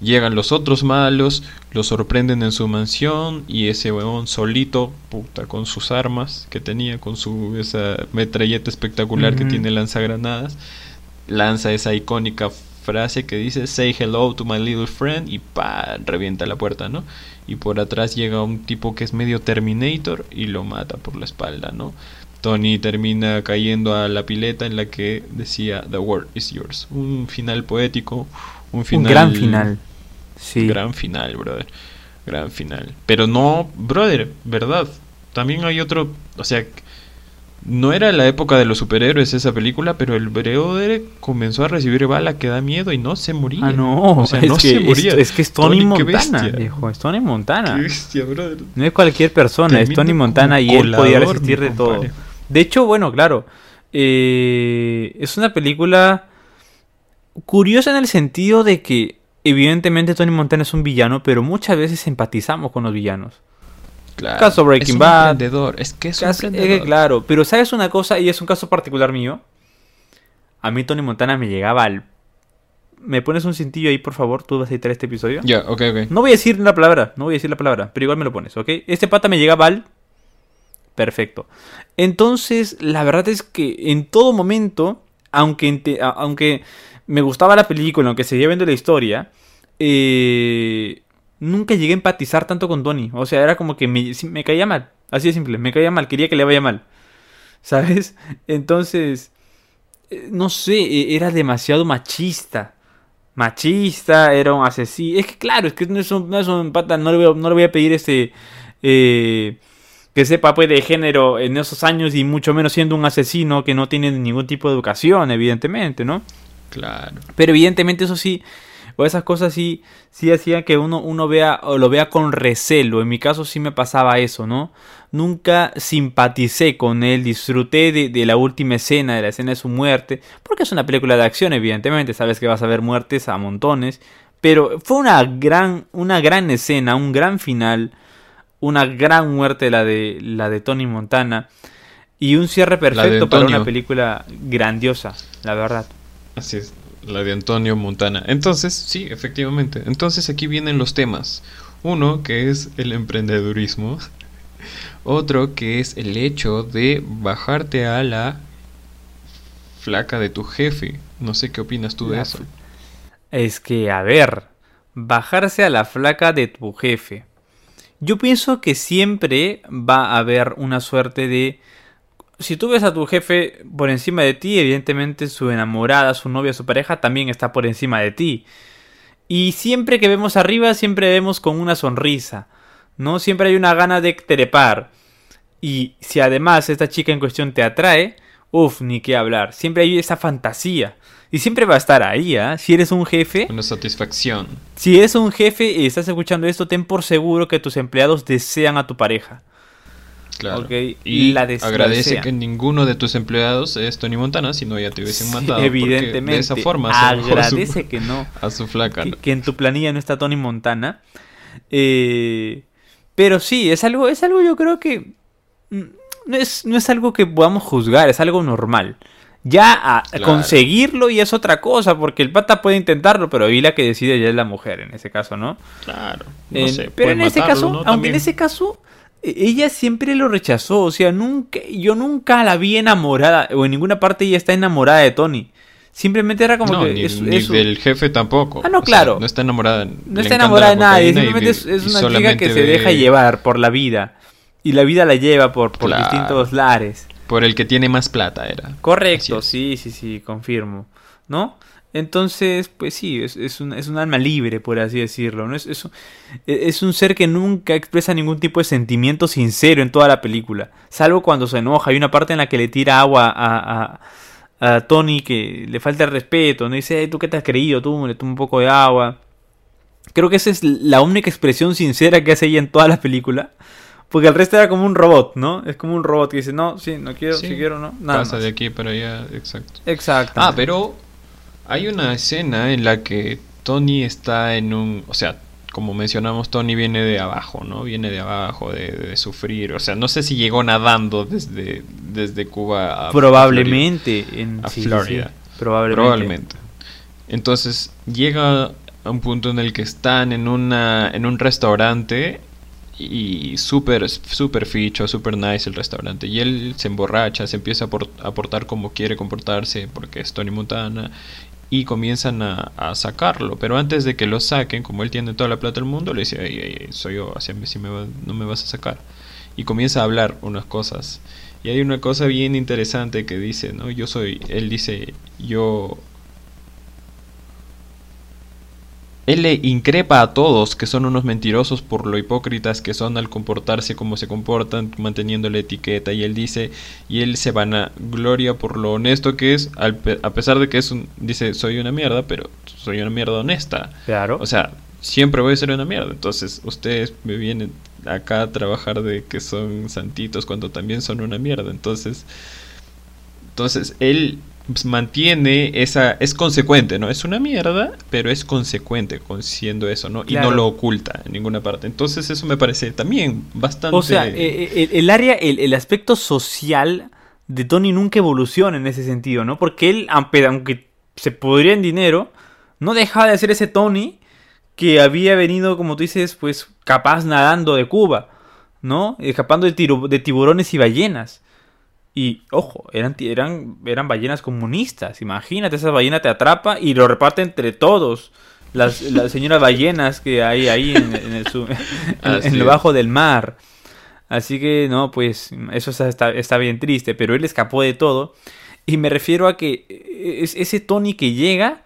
[SPEAKER 2] llegan los otros malos, lo sorprenden en su mansión y ese huevón solito, puta, con sus armas que tenía, con su esa metralleta espectacular que tiene lanzagranadas, lanza esa icónica frase que dice Say hello to my little friend y pa revienta la puerta, ¿no? Y por atrás llega un tipo que es medio Terminator y lo mata por la espalda, ¿no? Tony termina cayendo a la pileta en la que decía The world is yours. Un final poético, un final
[SPEAKER 1] Un gran final. Sí.
[SPEAKER 2] Gran final, brother. Gran final. Pero no, brother, verdad. También hay otro, o sea, no era la época de los superhéroes esa película, pero el brother comenzó a recibir bala que da miedo y no se moría.
[SPEAKER 1] Ah, no,
[SPEAKER 2] o sea,
[SPEAKER 1] es
[SPEAKER 2] no
[SPEAKER 1] que
[SPEAKER 2] se moría.
[SPEAKER 1] Es, que es Tony, Montana, viejo, es Tony Montana.
[SPEAKER 2] Qué bestia, brother.
[SPEAKER 1] No es cualquier persona, es Tony Montana y él podía resistir de todo. De hecho, bueno, claro, eh, es una película curiosa en el sentido de que evidentemente Tony Montana es un villano, pero muchas veces empatizamos con los villanos.
[SPEAKER 2] Claro,
[SPEAKER 1] Caso Breaking
[SPEAKER 2] es un
[SPEAKER 1] Bad.
[SPEAKER 2] emprendedor, es que es un
[SPEAKER 1] eh,
[SPEAKER 2] emprendedor.
[SPEAKER 1] claro, pero ¿sabes una cosa? Y es un caso particular mío. A mí Tony Montana me llegaba al... ¿Me pones un cintillo ahí, por favor? ¿Tú vas a editar este episodio?
[SPEAKER 2] Ya, ok, ok.
[SPEAKER 1] No voy a decir la palabra, no voy a decir la palabra, pero igual me lo pones, ¿ok? Este pata me llegaba al... Perfecto. Entonces, la verdad es que en todo momento, aunque, aunque me gustaba la película, aunque seguía viendo la historia, eh, nunca llegué a empatizar tanto con Tony. O sea, era como que me, me caía mal. Así de simple, me caía mal, quería que le vaya mal. ¿Sabes? Entonces, eh, no sé, eh, era demasiado machista. Machista, era un asesino. Es que claro, es que no es un, no es un pata, no voy a, no le voy a pedir este... eh, que sepa pues de género en esos años y mucho menos siendo un asesino que no tiene ningún tipo de educación, evidentemente, ¿no?
[SPEAKER 2] Claro.
[SPEAKER 1] Pero evidentemente eso sí, o esas cosas sí, sí hacían que uno, uno vea o lo vea con recelo. En mi caso sí me pasaba eso, ¿no? Nunca simpaticé con él, disfruté de, de la última escena, de la escena de su muerte, porque es una película de acción, evidentemente, sabes que vas a ver muertes a montones, pero fue una gran, una gran escena, un gran final, una gran muerte la de, la de Tony Montana. Y un cierre perfecto para una película grandiosa, la verdad.
[SPEAKER 2] Así es, la de Antonio Montana. Entonces, sí, efectivamente. Entonces aquí vienen los temas. Uno que es el emprendedurismo. Otro que es el hecho de bajarte a la flaca de tu jefe. No sé qué opinas tú de
[SPEAKER 1] La
[SPEAKER 2] eso.
[SPEAKER 1] Es que, a ver, bajarse a la flaca de tu jefe. Yo pienso que siempre va a haber una suerte de... Si tú ves a tu jefe por encima de ti, evidentemente su enamorada, su novia, su pareja también está por encima de ti. Y siempre que vemos arriba, siempre vemos con una sonrisa. ¿No? Siempre hay una gana de trepar. Y si además esta chica en cuestión te atrae, uff, ni qué hablar. Siempre hay esa fantasía. Y siempre va a estar ahí, ¿ah? Si eres un jefe,
[SPEAKER 2] Una satisfacción.
[SPEAKER 1] si eres un jefe y estás escuchando esto, ten por seguro que tus empleados desean a tu pareja.
[SPEAKER 2] Claro.
[SPEAKER 1] Ok,
[SPEAKER 2] Y
[SPEAKER 1] la
[SPEAKER 2] agradece que ninguno de tus empleados es Tony Montana, si no ya te hubiesen porque
[SPEAKER 1] evidentemente.
[SPEAKER 2] De esa forma a su-
[SPEAKER 1] agradece que no.
[SPEAKER 2] a su flaca.
[SPEAKER 1] que,
[SPEAKER 2] ¿no?
[SPEAKER 1] que en tu planilla no está Tony Montana. Eh, pero sí, es algo, es algo yo creo que no es, no es algo que podamos juzgar, es algo normal. Ya a
[SPEAKER 2] Claro.
[SPEAKER 1] conseguirlo y es otra cosa, porque el pata puede intentarlo, pero ahí la que decide ya es la mujer en ese caso, ¿no?
[SPEAKER 2] Claro. No sé,
[SPEAKER 1] pero en ese caso,
[SPEAKER 2] ¿no?
[SPEAKER 1] aunque
[SPEAKER 2] También.
[SPEAKER 1] en ese caso e- ella siempre lo rechazó, o sea, nunca yo nunca la vi enamorada o en ninguna parte ella está enamorada de Tony. Simplemente era como
[SPEAKER 2] no,
[SPEAKER 1] que
[SPEAKER 2] ni,
[SPEAKER 1] es-
[SPEAKER 2] ni
[SPEAKER 1] es su-
[SPEAKER 2] del jefe tampoco.
[SPEAKER 1] Ah, no,
[SPEAKER 2] O sea,
[SPEAKER 1] claro.
[SPEAKER 2] no está enamorada.
[SPEAKER 1] no está enamorada de nadie,
[SPEAKER 2] y
[SPEAKER 1] simplemente es, una chica que se deja llevar por la vida. Y la vida la lleva por, por
[SPEAKER 2] Claro.
[SPEAKER 1] distintos lares.
[SPEAKER 2] Por el que tiene más plata era.
[SPEAKER 1] Correcto, sí, sí, sí, confirmo. ¿No? Entonces, pues sí, es, es, un, es un alma libre, por así decirlo. ¿no? Es, es, un- es un ser que nunca expresa ningún tipo de sentimiento sincero en toda la película. Salvo cuando se enoja. Hay una parte en la que le tira agua a, a, a Tony que le falta el respeto. ¿no? Dice, "Ey, ¿tú qué te has creído? Tú le toma un poco de agua. Creo que esa es la única expresión sincera que hace ella en toda la película. Porque el resto era como un robot, ¿no? Es como un robot que dice, no, sí, no quiero,
[SPEAKER 2] Sí,
[SPEAKER 1] si quiero, no. Nada
[SPEAKER 2] Pasa
[SPEAKER 1] más.
[SPEAKER 2] de aquí para allá, exacto.
[SPEAKER 1] Exacto.
[SPEAKER 2] Ah, pero hay una escena en la que Tony está en un, o sea, como mencionamos, Tony viene de abajo, ¿no? Viene de abajo, de, de sufrir, o sea, no sé si llegó nadando desde, desde Cuba a
[SPEAKER 1] Probablemente en
[SPEAKER 2] a
[SPEAKER 1] sí, sí, sí.
[SPEAKER 2] Florida.
[SPEAKER 1] Probablemente.
[SPEAKER 2] Probablemente. Entonces llega a un punto en el que están en una en un restaurante y súper súper ficho, súper nice el restaurante y él se emborracha, se empieza a a portar como quiere comportarse porque es Tony Montana y comienzan a, sacarlo, pero antes de que lo saquen, como él tiene toda la plata del mundo, le dice, "Ey, ey, ey, soy yo, así si me va- no me vas a sacar. Y comienza a hablar unas cosas. Y hay una cosa bien interesante que dice, ¿no? Yo soy, él dice, yo él le increpa a todos que son unos mentirosos por lo hipócritas que son al comportarse como se comportan, manteniendo la etiqueta. Y él dice, y él se van a gloria por lo honesto que es, a pesar de que es un, dice, soy una mierda, pero soy una mierda honesta.
[SPEAKER 1] Claro.
[SPEAKER 2] O sea, siempre voy a ser una mierda. Entonces, ustedes me vienen acá a trabajar de que son santitos cuando también son una mierda. Entonces, entonces él pues, mantiene esa es consecuente, ¿no? Es una mierda, pero es consecuente con siendo eso, ¿no? Y no lo oculta en ninguna parte. Entonces eso me parece también bastante
[SPEAKER 1] O sea, eh, eh, el, área el, el, aspecto social de Tony nunca evoluciona en ese sentido, ¿no? Porque él aunque se podría en dinero, no dejaba de ser ese Tony que había venido, como tú dices, pues capaz nadando de Cuba, ¿no? Escapando de, de tiburones y ballenas. Y ojo, eran, eran, eran ballenas comunistas. Imagínate, esa ballena te atrapa y lo reparte entre todos. Las, las señoras ballenas que hay ahí en, el, en, lo bajo del mar. Así que no, pues eso está, está, bien triste, pero él escapó de todo. Y me refiero a que es, ese Tony que llega,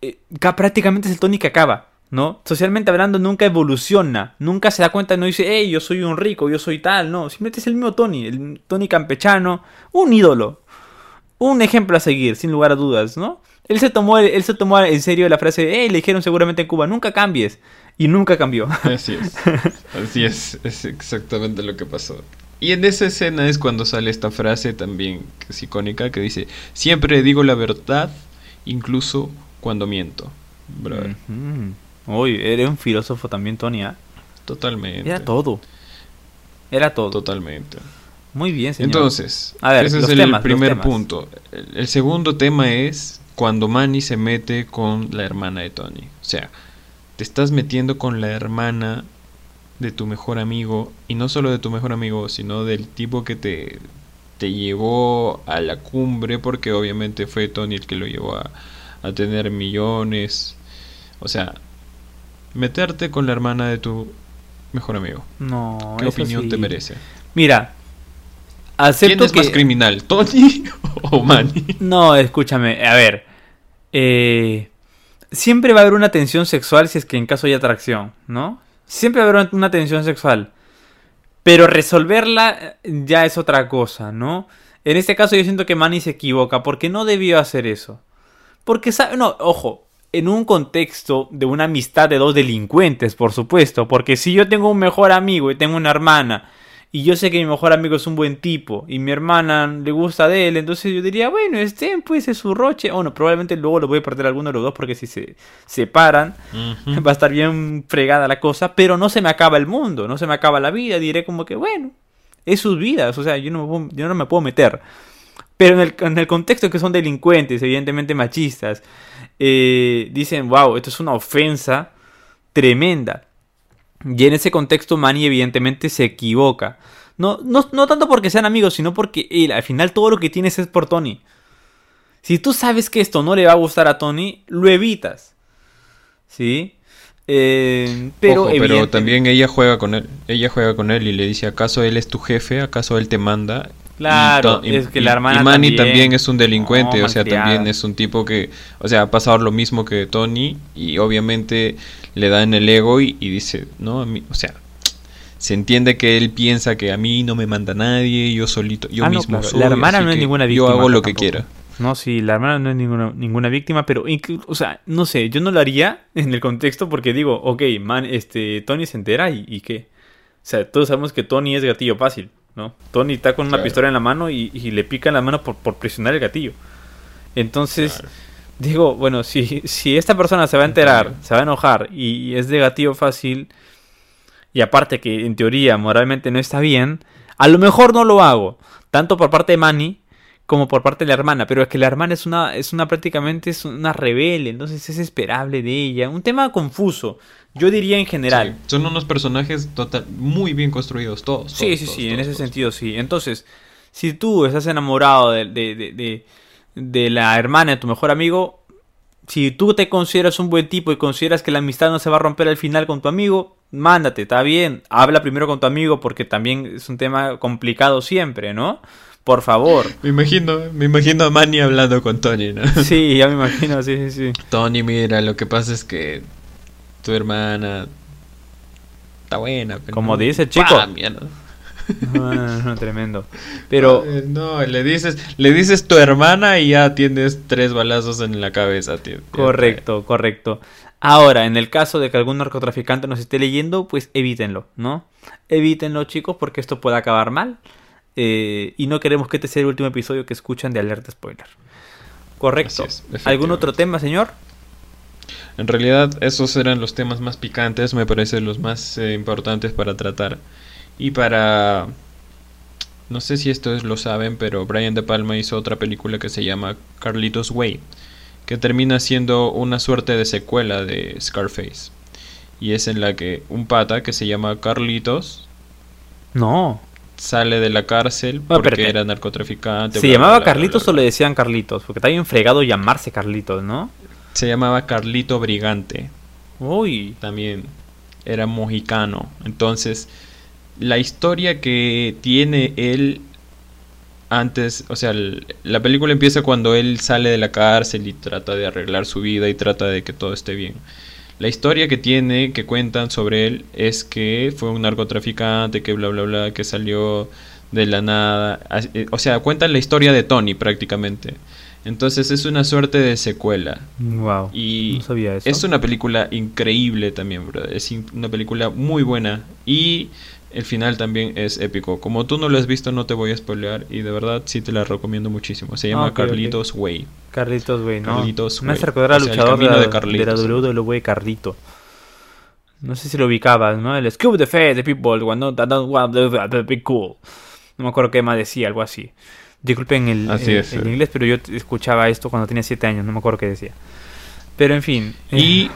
[SPEAKER 1] eh, prácticamente es el Tony que acaba. ¿No? Socialmente hablando nunca evoluciona, nunca se da cuenta, no dice, hey, yo soy un rico, yo soy tal, no, simplemente es el mismo Tony, el Tony campechano, un ídolo, un ejemplo a seguir, sin lugar a dudas, ¿no? Él se tomó, él se tomó en serio la frase, hey, le dijeron seguramente en Cuba, nunca cambies, y nunca cambió.
[SPEAKER 2] Así es, así es, es exactamente lo que pasó. Y en esa escena es cuando sale esta frase también, que es icónica, que dice, siempre digo la verdad, incluso cuando miento. Brother.
[SPEAKER 1] Uy, era un filósofo también, Tony. ¿ah?
[SPEAKER 2] Totalmente.
[SPEAKER 1] Era todo. Era todo.
[SPEAKER 2] Totalmente.
[SPEAKER 1] Muy bien, señor.
[SPEAKER 2] Entonces, ese es el primer punto. El, segundo tema es cuando Manny se mete con la hermana de Tony. O sea, te estás metiendo con la hermana de tu mejor amigo. Y no solo de tu mejor amigo, sino del tipo que te, te llevó a la cumbre. Porque obviamente fue Tony el que lo llevó a, a tener millones. O sea, meterte con la hermana de tu mejor amigo.
[SPEAKER 1] No.
[SPEAKER 2] ¿Qué opinión te merece?
[SPEAKER 1] Mira, acepto
[SPEAKER 2] ¿Quién es más criminal, Tony o Manny?
[SPEAKER 1] No, escúchame, a ver. Eh, siempre va a haber una tensión sexual si es que en caso hay atracción, ¿no? Siempre va a haber una tensión sexual. Pero resolverla ya es otra cosa, ¿no? En este caso yo siento que Manny se equivoca porque no debió hacer eso. Porque sabe, no, ojo, en un contexto de una amistad de dos delincuentes, por supuesto, porque si yo tengo un mejor amigo y tengo una hermana, y yo sé que mi mejor amigo es un buen tipo, y mi hermana le gusta de él, entonces yo diría, bueno, este pues es su roche, bueno, probablemente luego lo voy a perder alguno de los dos, porque si se separan, va a estar bien fregada la cosa, pero no se me acaba el mundo, no se me acaba la vida, diré como que, bueno, es sus vidas, o sea, yo no, yo no me puedo meter. Pero en el, en el contexto que son delincuentes, evidentemente machistas, eh, dicen, wow, esto es una ofensa tremenda. Y en ese contexto Manny evidentemente se equivoca. No, no, no tanto porque sean amigos, sino porque él, al final todo lo que tienes es por Tony. Si tú sabes que esto no le va a gustar a Tony, lo evitas. ¿Sí?
[SPEAKER 2] Eh, pero, pero también ella juega con él. Ella juega con él y le dice, ¿acaso él es tu jefe? ¿Acaso él te manda?
[SPEAKER 1] Claro, es que la hermana.
[SPEAKER 2] Y Manny también, es un delincuente, o sea, también es un tipo que, o sea, ha pasado lo mismo que Tony y obviamente le da en el ego y, dice, ¿no? o sea, se entiende que él piensa que a mí no me manda nadie, yo solito, yo ah, mismo soy.
[SPEAKER 1] La hermana no es ninguna víctima.
[SPEAKER 2] Yo hago lo que quiera.
[SPEAKER 1] No, sí, la hermana no es ninguna, ninguna víctima, pero, o sea, no sé, yo no lo haría en el contexto porque digo, ok, man, este, Tony se entera y, y qué. O sea, todos sabemos que Tony es gatillo fácil. ¿No? Tony está con una pistola en la mano y, le pica en la mano por, presionar el gatillo. Entonces, digo, bueno, si, si esta persona se va a enterar, se va a enojar y, es de gatillo fácil, y aparte que en teoría moralmente no está bien, a lo mejor no lo hago, tanto por parte de Manny como por parte de la hermana, pero es que la hermana es una, es una prácticamente es una rebelde, entonces es esperable de ella, un tema confuso. Yo diría en general.
[SPEAKER 2] son unos personajes total, muy bien construidos todos.
[SPEAKER 1] sí, sí, sí, en ese sentido sí. Entonces, si tú estás enamorado de, de, de, la hermana de tu mejor amigo, si tú te consideras un buen tipo y consideras que la amistad no se va a romper al final con tu amigo, mándate, está bien. Habla primero con tu amigo porque también es un tema complicado siempre, ¿no? Por favor.
[SPEAKER 2] Me imagino, me imagino a Manny hablando con Tony, ¿no?
[SPEAKER 1] Sí, ya me imagino, sí, sí, sí.
[SPEAKER 2] Tony, mira, lo que pasa es que tu hermana está buena. Pero
[SPEAKER 1] Como
[SPEAKER 2] no-
[SPEAKER 1] dice chico.
[SPEAKER 2] ¡Pam! Ya no.
[SPEAKER 1] No, no, no, tremendo. Pero,
[SPEAKER 2] Eh, No, le dices, le dices tu hermana y ya tienes tres balazos en la cabeza, tío.
[SPEAKER 1] Correcto, correcto. Ahora, en el caso de que algún narcotraficante nos esté leyendo, pues evítenlo, ¿no? Evítenlo, chicos, porque esto puede acabar mal. Eh, y no queremos que este sea el último episodio que escuchan de Alerta Spoiler. Correcto.
[SPEAKER 2] Es,
[SPEAKER 1] ¿Algún otro tema, señor?
[SPEAKER 2] En realidad, esos eran los temas más picantes, me parece los más eh, importantes para tratar. Y para... No sé si estos lo saben, pero Brian De Palma hizo otra película que se llama Carlitos Way, que termina siendo una suerte de secuela de Scarface. Y es en la que un pata que se llama Carlitos
[SPEAKER 1] No.
[SPEAKER 2] sale de la cárcel
[SPEAKER 1] Ah,
[SPEAKER 2] porque era narcotraficante.
[SPEAKER 1] ¿Se
[SPEAKER 2] bla,
[SPEAKER 1] llamaba
[SPEAKER 2] bla,
[SPEAKER 1] Carlitos
[SPEAKER 2] bla,
[SPEAKER 1] o le decían Carlitos? Porque está bien fregado llamarse Carlitos, ¿no?
[SPEAKER 2] Se llamaba Carlito Brigante.
[SPEAKER 1] Uy.
[SPEAKER 2] también era mexicano. Entonces, la historia que tiene él antes, o sea, el- la película empieza cuando él sale de la cárcel y trata de arreglar su vida y trata de que todo esté bien. La historia que tiene, que cuentan sobre él, es que fue un narcotraficante, que bla, bla, bla, que salió de la nada. Eh, O sea, cuentan la historia de Tony prácticamente. Entonces es una suerte de secuela.
[SPEAKER 1] Wow.
[SPEAKER 2] Y
[SPEAKER 1] no sabía eso.
[SPEAKER 2] es una película increíble también, bro. Es una película muy buena. Y el final también es épico. Como tú no lo has visto, no te voy a spoilear. Y de verdad sí te la recomiendo muchísimo. Se llama
[SPEAKER 1] Ah.
[SPEAKER 2] Carlitos Way.
[SPEAKER 1] Carlitos, güey, ¿no?
[SPEAKER 2] Carlitos,
[SPEAKER 1] Me hace recordar al luchador de,
[SPEAKER 2] de Carlitos,
[SPEAKER 1] de la WWE, Carlito. No sé si lo ubicabas, ¿no? El Scoop the Face, the people, that be cool. No me acuerdo qué más decía, algo así. Disculpen el,
[SPEAKER 2] Así
[SPEAKER 1] el-
[SPEAKER 2] es,
[SPEAKER 1] el
[SPEAKER 2] eh.
[SPEAKER 1] inglés, pero yo escuchaba esto cuando tenía 7 años, no me acuerdo qué decía. Pero en fin.
[SPEAKER 2] Y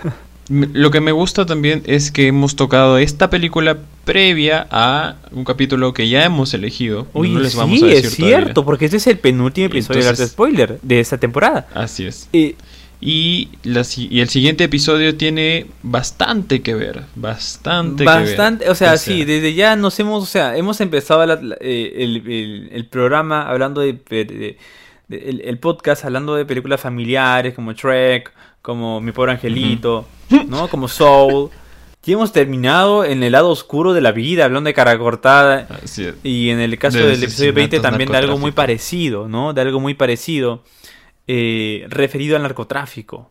[SPEAKER 2] m- lo que me gusta también es que hemos tocado esta película previa a un capítulo que ya hemos elegido.
[SPEAKER 1] Oye,
[SPEAKER 2] no les
[SPEAKER 1] sí,
[SPEAKER 2] vamos a decir
[SPEAKER 1] es cierto,
[SPEAKER 2] todavía.
[SPEAKER 1] porque este es el penúltimo episodio de
[SPEAKER 2] Entonces-
[SPEAKER 1] Arte Spoiler de esta temporada.
[SPEAKER 2] Así es.
[SPEAKER 1] Eh,
[SPEAKER 2] Y, la y el siguiente episodio tiene bastante que ver. Bastante, que ver.
[SPEAKER 1] Bastante, o sea, sí, desde ya nos hemos, o sea, hemos empezado la- eh, el, el- el programa hablando de, de- de- el, el podcast hablando de películas familiares como Shrek, como Mi Pobre Angelito, ¿no? Como Soul. Y hemos terminado en el lado oscuro de la vida, hablando de cara cortada. Y en el caso
[SPEAKER 2] De
[SPEAKER 1] del episodio 20
[SPEAKER 2] asesinatos,
[SPEAKER 1] también de algo muy parecido, ¿no? De algo muy parecido eh, referido al narcotráfico.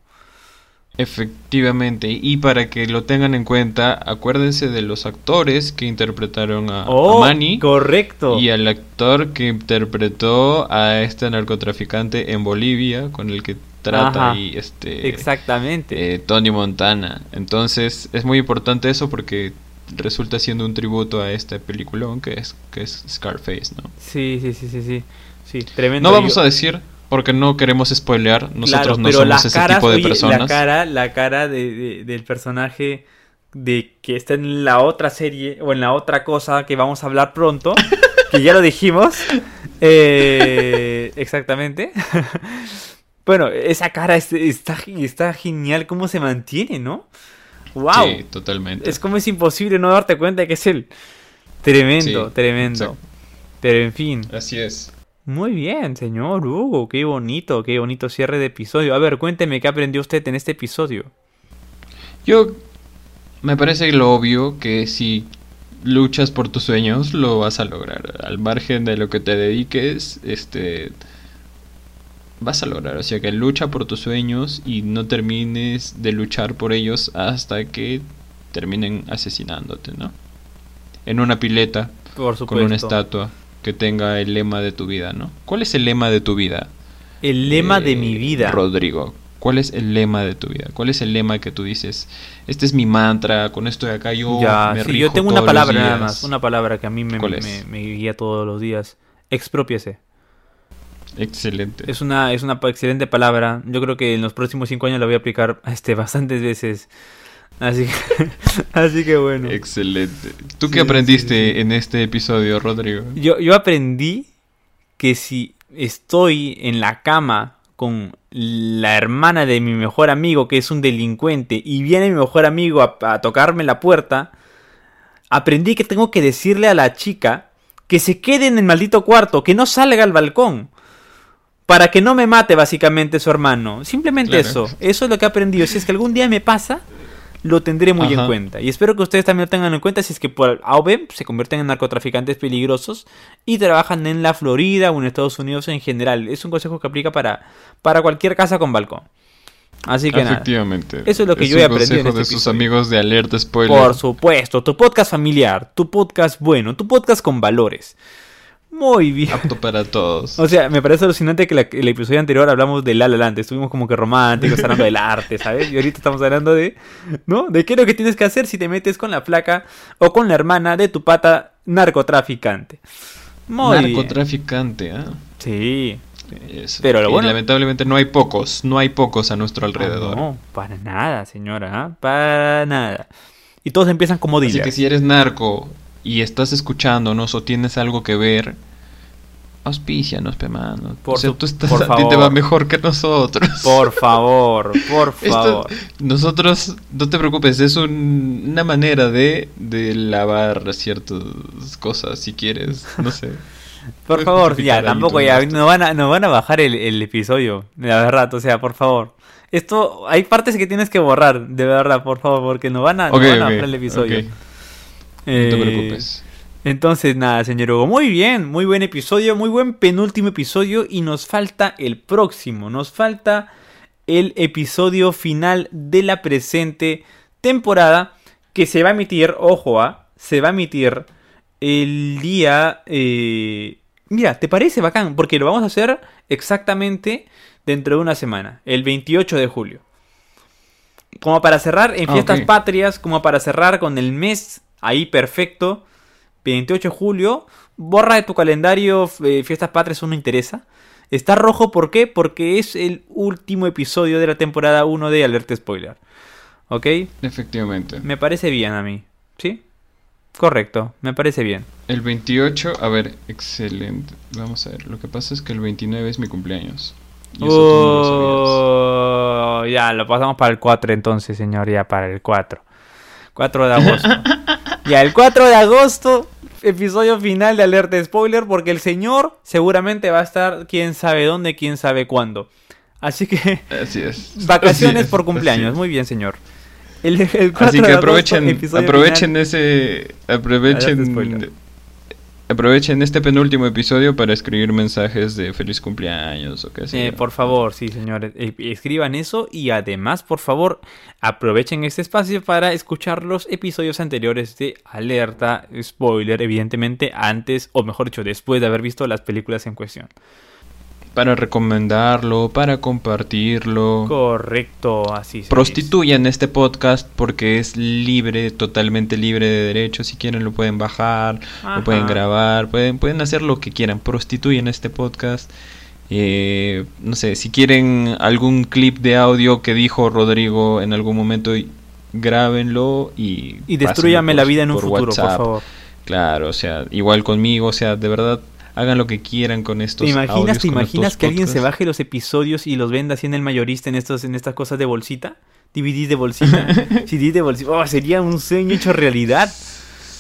[SPEAKER 2] Efectivamente, y para que lo tengan en cuenta, acuérdense de los actores que interpretaron a, a
[SPEAKER 1] Oh,
[SPEAKER 2] Manny
[SPEAKER 1] correcto.
[SPEAKER 2] y al actor que interpretó a este narcotraficante en Bolivia, con el que trata
[SPEAKER 1] Ajá,
[SPEAKER 2] y este
[SPEAKER 1] Exactamente.
[SPEAKER 2] eh, Tony Montana. Entonces es muy importante eso porque resulta siendo un tributo a este peliculón que es que es Scarface, ¿no?
[SPEAKER 1] Sí, sí, sí, sí, sí. Sí, tremendo.
[SPEAKER 2] No vamos a decir porque no queremos spoilear, nosotros
[SPEAKER 1] Claro,
[SPEAKER 2] no somos ese
[SPEAKER 1] caras,
[SPEAKER 2] tipo de
[SPEAKER 1] oye,
[SPEAKER 2] personas.
[SPEAKER 1] La cara, la cara de, de- del personaje de que está en la otra serie o en la otra cosa que vamos a hablar pronto, que ya lo dijimos. Eh, exactamente. bueno, esa cara es- está, está genial cómo se mantiene, ¿no? ¡Wow!
[SPEAKER 2] Sí, totalmente.
[SPEAKER 1] Es como es imposible no darte cuenta de que es él. Tremendo,
[SPEAKER 2] Sí,
[SPEAKER 1] tremendo.
[SPEAKER 2] exacto.
[SPEAKER 1] Pero en fin.
[SPEAKER 2] Así es.
[SPEAKER 1] Muy bien, señor Hugo, qué bonito, qué bonito cierre de episodio. A ver, cuénteme qué aprendió usted en este episodio.
[SPEAKER 2] Yo me parece lo obvio que si luchas por tus sueños lo vas a lograr. Al margen de lo que te dediques, este vas a lograr. O sea que lucha por tus sueños y no termines de luchar por ellos hasta que terminen asesinándote, ¿no? En una pileta
[SPEAKER 1] Por supuesto.
[SPEAKER 2] con una estatua que tenga el lema de tu vida, ¿no? ¿Cuál es el lema de tu vida?
[SPEAKER 1] El lema de
[SPEAKER 2] Eh,
[SPEAKER 1] mi vida.
[SPEAKER 2] Rodrigo, ¿cuál es el lema de tu vida? ¿Cuál es el lema que tú dices? Este es mi mantra, con esto de acá yo
[SPEAKER 1] ya,
[SPEAKER 2] me
[SPEAKER 1] sí,
[SPEAKER 2] rijo
[SPEAKER 1] yo tengo
[SPEAKER 2] todos
[SPEAKER 1] una palabra nada más, una palabra que a mí me,
[SPEAKER 2] ¿Cuál
[SPEAKER 1] me, me guía todos los días. Expropiese.
[SPEAKER 2] Excelente.
[SPEAKER 1] Es una, es una excelente palabra. Yo creo que en los próximos cinco años la voy a aplicar este, bastantes veces. Así que, así que bueno.
[SPEAKER 2] Excelente. ¿Tú
[SPEAKER 1] Sí,
[SPEAKER 2] qué aprendiste
[SPEAKER 1] sí, sí.
[SPEAKER 2] en este episodio, Rodrigo?
[SPEAKER 1] Yo, yo aprendí que si estoy en la cama con la hermana de mi mejor amigo, que es un delincuente, y viene mi mejor amigo a, a tocarme la puerta, aprendí que tengo que decirle a la chica que se quede en el maldito cuarto, que no salga al balcón. Para que no me mate básicamente su hermano. Simplemente
[SPEAKER 2] Claro.
[SPEAKER 1] eso. Eso es lo que he aprendido. Si es que algún día me pasa, lo tendré muy en cuenta. Y espero que ustedes también lo tengan en cuenta si es que por A o B se convierten en narcotraficantes peligrosos y trabajan en la Florida o en Estados Unidos en general. Es un consejo que aplica para, para cualquier casa con balcón. Así que nada.
[SPEAKER 2] Efectivamente.
[SPEAKER 1] Eso es lo que yo
[SPEAKER 2] un
[SPEAKER 1] he aprendido en este
[SPEAKER 2] de sus amigos de Alerta Spoiler.
[SPEAKER 1] Por supuesto, tu podcast familiar, tu podcast bueno, tu podcast con valores. Muy bien.
[SPEAKER 2] Apto para todos.
[SPEAKER 1] O sea, me parece alucinante que la- el episodio anterior hablamos de La La Land, estuvimos como que románticos hablando del arte, ¿sabes? Y ahorita estamos hablando de, ¿no? De qué es lo que tienes que hacer si te metes con la flaca o con la hermana de tu pata narcotraficante. Muy bien.
[SPEAKER 2] Narcotraficante, ¿ah?
[SPEAKER 1] Sí.
[SPEAKER 2] Eso.
[SPEAKER 1] Pero lo
[SPEAKER 2] Y
[SPEAKER 1] bueno-
[SPEAKER 2] lamentablemente no hay pocos, no hay pocos a nuestro alrededor.
[SPEAKER 1] No, para nada, señora, ¿ah? para nada. Y todos empiezan como
[SPEAKER 2] Así
[SPEAKER 1] dealers.
[SPEAKER 2] que si eres narco y estás escuchándonos o tienes algo que ver, auspícianos, pe mano.
[SPEAKER 1] Por
[SPEAKER 2] o sea, tú estás,
[SPEAKER 1] por
[SPEAKER 2] a ti te
[SPEAKER 1] favor.
[SPEAKER 2] va mejor que nosotros.
[SPEAKER 1] Por favor, por
[SPEAKER 2] Esto-
[SPEAKER 1] favor.
[SPEAKER 2] nosotros, no te preocupes, es un- una manera de, de lavar ciertas cosas, si quieres, no sé.
[SPEAKER 1] Por favor, ya, tampoco ya, nos van a, nos van a bajar el, el episodio, de verdad, o sea, por favor. Esto, hay partes que tienes que borrar, de verdad, por favor, porque nos van a, nos
[SPEAKER 2] Ok,
[SPEAKER 1] van a bajar el episodio.
[SPEAKER 2] ok,
[SPEAKER 1] Eh,
[SPEAKER 2] No te preocupes.
[SPEAKER 1] Entonces, nada, señor Hugo, muy bien, muy buen episodio, muy buen penúltimo episodio y nos falta el próximo, nos falta el episodio final de la presente temporada que se va a emitir, ojo, a, se va a emitir el día... eh, mira, ¿te parece bacán? Porque lo vamos a hacer exactamente dentro de una semana, el 28 de julio. Como para cerrar en
[SPEAKER 2] Ah,
[SPEAKER 1] fiestas patrias, como para cerrar con el mes ahí perfecto. 28 de julio, borra de tu calendario eh, fiestas patrias, eso no interesa. Está rojo, ¿por qué? Porque es el último episodio de la temporada 1 de Alerta Spoiler. ¿Ok?
[SPEAKER 2] Efectivamente.
[SPEAKER 1] Me parece bien a mí. ¿Sí? Correcto, me parece bien.
[SPEAKER 2] El 28, a ver, excelente. Vamos a ver, lo que pasa es que el 29 es mi cumpleaños. Y eso no lo.
[SPEAKER 1] Oh, ya, lo pasamos para el 4 entonces, señor, ya para el 4. 4 de agosto. ya, el 4 de agosto, episodio final de Alerta Spoiler, porque el señor seguramente va a estar quién sabe dónde, quién sabe cuándo. Así que,
[SPEAKER 2] Así es.
[SPEAKER 1] vacaciones
[SPEAKER 2] Así
[SPEAKER 1] por cumpleaños, muy bien, señor. El, el 4
[SPEAKER 2] es. Así
[SPEAKER 1] de
[SPEAKER 2] que
[SPEAKER 1] agosto,
[SPEAKER 2] aprovechen,
[SPEAKER 1] episodio
[SPEAKER 2] aprovechen
[SPEAKER 1] final.
[SPEAKER 2] ese, aprovechen. Aprovechen este penúltimo episodio para escribir mensajes de feliz cumpleaños o qué sé.
[SPEAKER 1] Eh, por favor, sí, señores, eh, escriban eso y además, por favor, aprovechen este espacio para escuchar los episodios anteriores de Alerta Spoiler, evidentemente antes, o mejor dicho, después de haber visto las películas en cuestión.
[SPEAKER 2] Para recomendarlo, para compartirlo.
[SPEAKER 1] Correcto, así se
[SPEAKER 2] Prostituyan este podcast porque es libre, totalmente libre de derechos. Si quieren lo pueden bajar,
[SPEAKER 1] Ajá.
[SPEAKER 2] lo pueden grabar, pueden, pueden hacer lo que quieran. Prostituyen este podcast. Eh, no sé, si quieren algún clip de audio que dijo Rodrigo en algún momento, grábenlo y...
[SPEAKER 1] Y destruyame la vida en un
[SPEAKER 2] por
[SPEAKER 1] futuro, por favor.
[SPEAKER 2] Claro, o sea, igual conmigo, o sea, de verdad, hagan lo que quieran con estos
[SPEAKER 1] ¿Te imaginas,
[SPEAKER 2] audios,
[SPEAKER 1] te imaginas que alguien se baje los episodios y los venda así en el mayorista en estos, en estas cosas de bolsita? DVD de bolsita, CD de bolsita. Oh, sería un sueño hecho realidad.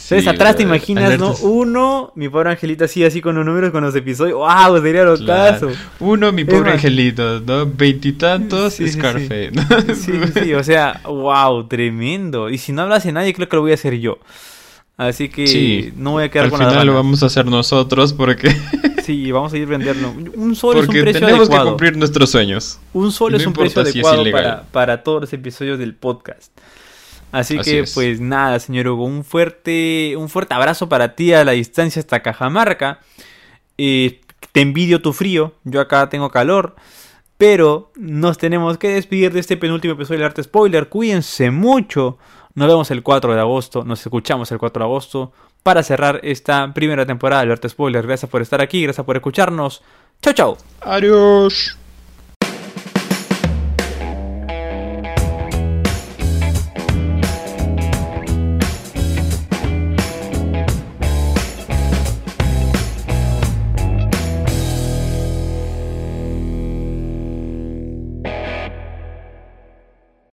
[SPEAKER 1] ¿Sabes?
[SPEAKER 2] Sí,
[SPEAKER 1] Atrás te
[SPEAKER 2] brother.
[SPEAKER 1] imaginas, ¿no? Uno, mi pobre angelito así, así con los números, con los episodios. ¡Wow! Sería lo
[SPEAKER 2] Claro. Uno, mi pobre angelito, ¿no? Veintitantos,
[SPEAKER 1] Sí, sí, sí.
[SPEAKER 2] Scarface.
[SPEAKER 1] Sí, sí, o sea, wow, tremendo. Y si no hablas de nadie, creo que lo voy a hacer yo. Así que
[SPEAKER 2] Sí.
[SPEAKER 1] no voy a quedar
[SPEAKER 2] Al
[SPEAKER 1] con las
[SPEAKER 2] final lo vamos a hacer nosotros porque,
[SPEAKER 1] Sí, vamos a ir vendiendo. Un sol es un
[SPEAKER 2] porque
[SPEAKER 1] precio
[SPEAKER 2] tenemos que
[SPEAKER 1] adecuado.
[SPEAKER 2] cumplir nuestros sueños.
[SPEAKER 1] Un sol
[SPEAKER 2] No
[SPEAKER 1] es un precio
[SPEAKER 2] si
[SPEAKER 1] adecuado para, para todos los episodios del podcast. Así,
[SPEAKER 2] Así
[SPEAKER 1] que,
[SPEAKER 2] es.
[SPEAKER 1] pues nada, señor Hugo, un fuerte, un fuerte abrazo para ti a la distancia hasta Cajamarca. Eh, te envidio tu frío, yo acá tengo calor. Pero nos tenemos que despedir de este penúltimo episodio del Arte Spoiler. Cuídense mucho. Nos vemos el 4 de agosto. Nos escuchamos el 4 de agosto. Para cerrar esta primera temporada del Arte Spoiler. Gracias por estar aquí. Gracias por escucharnos. Chao, chao.
[SPEAKER 2] Adiós.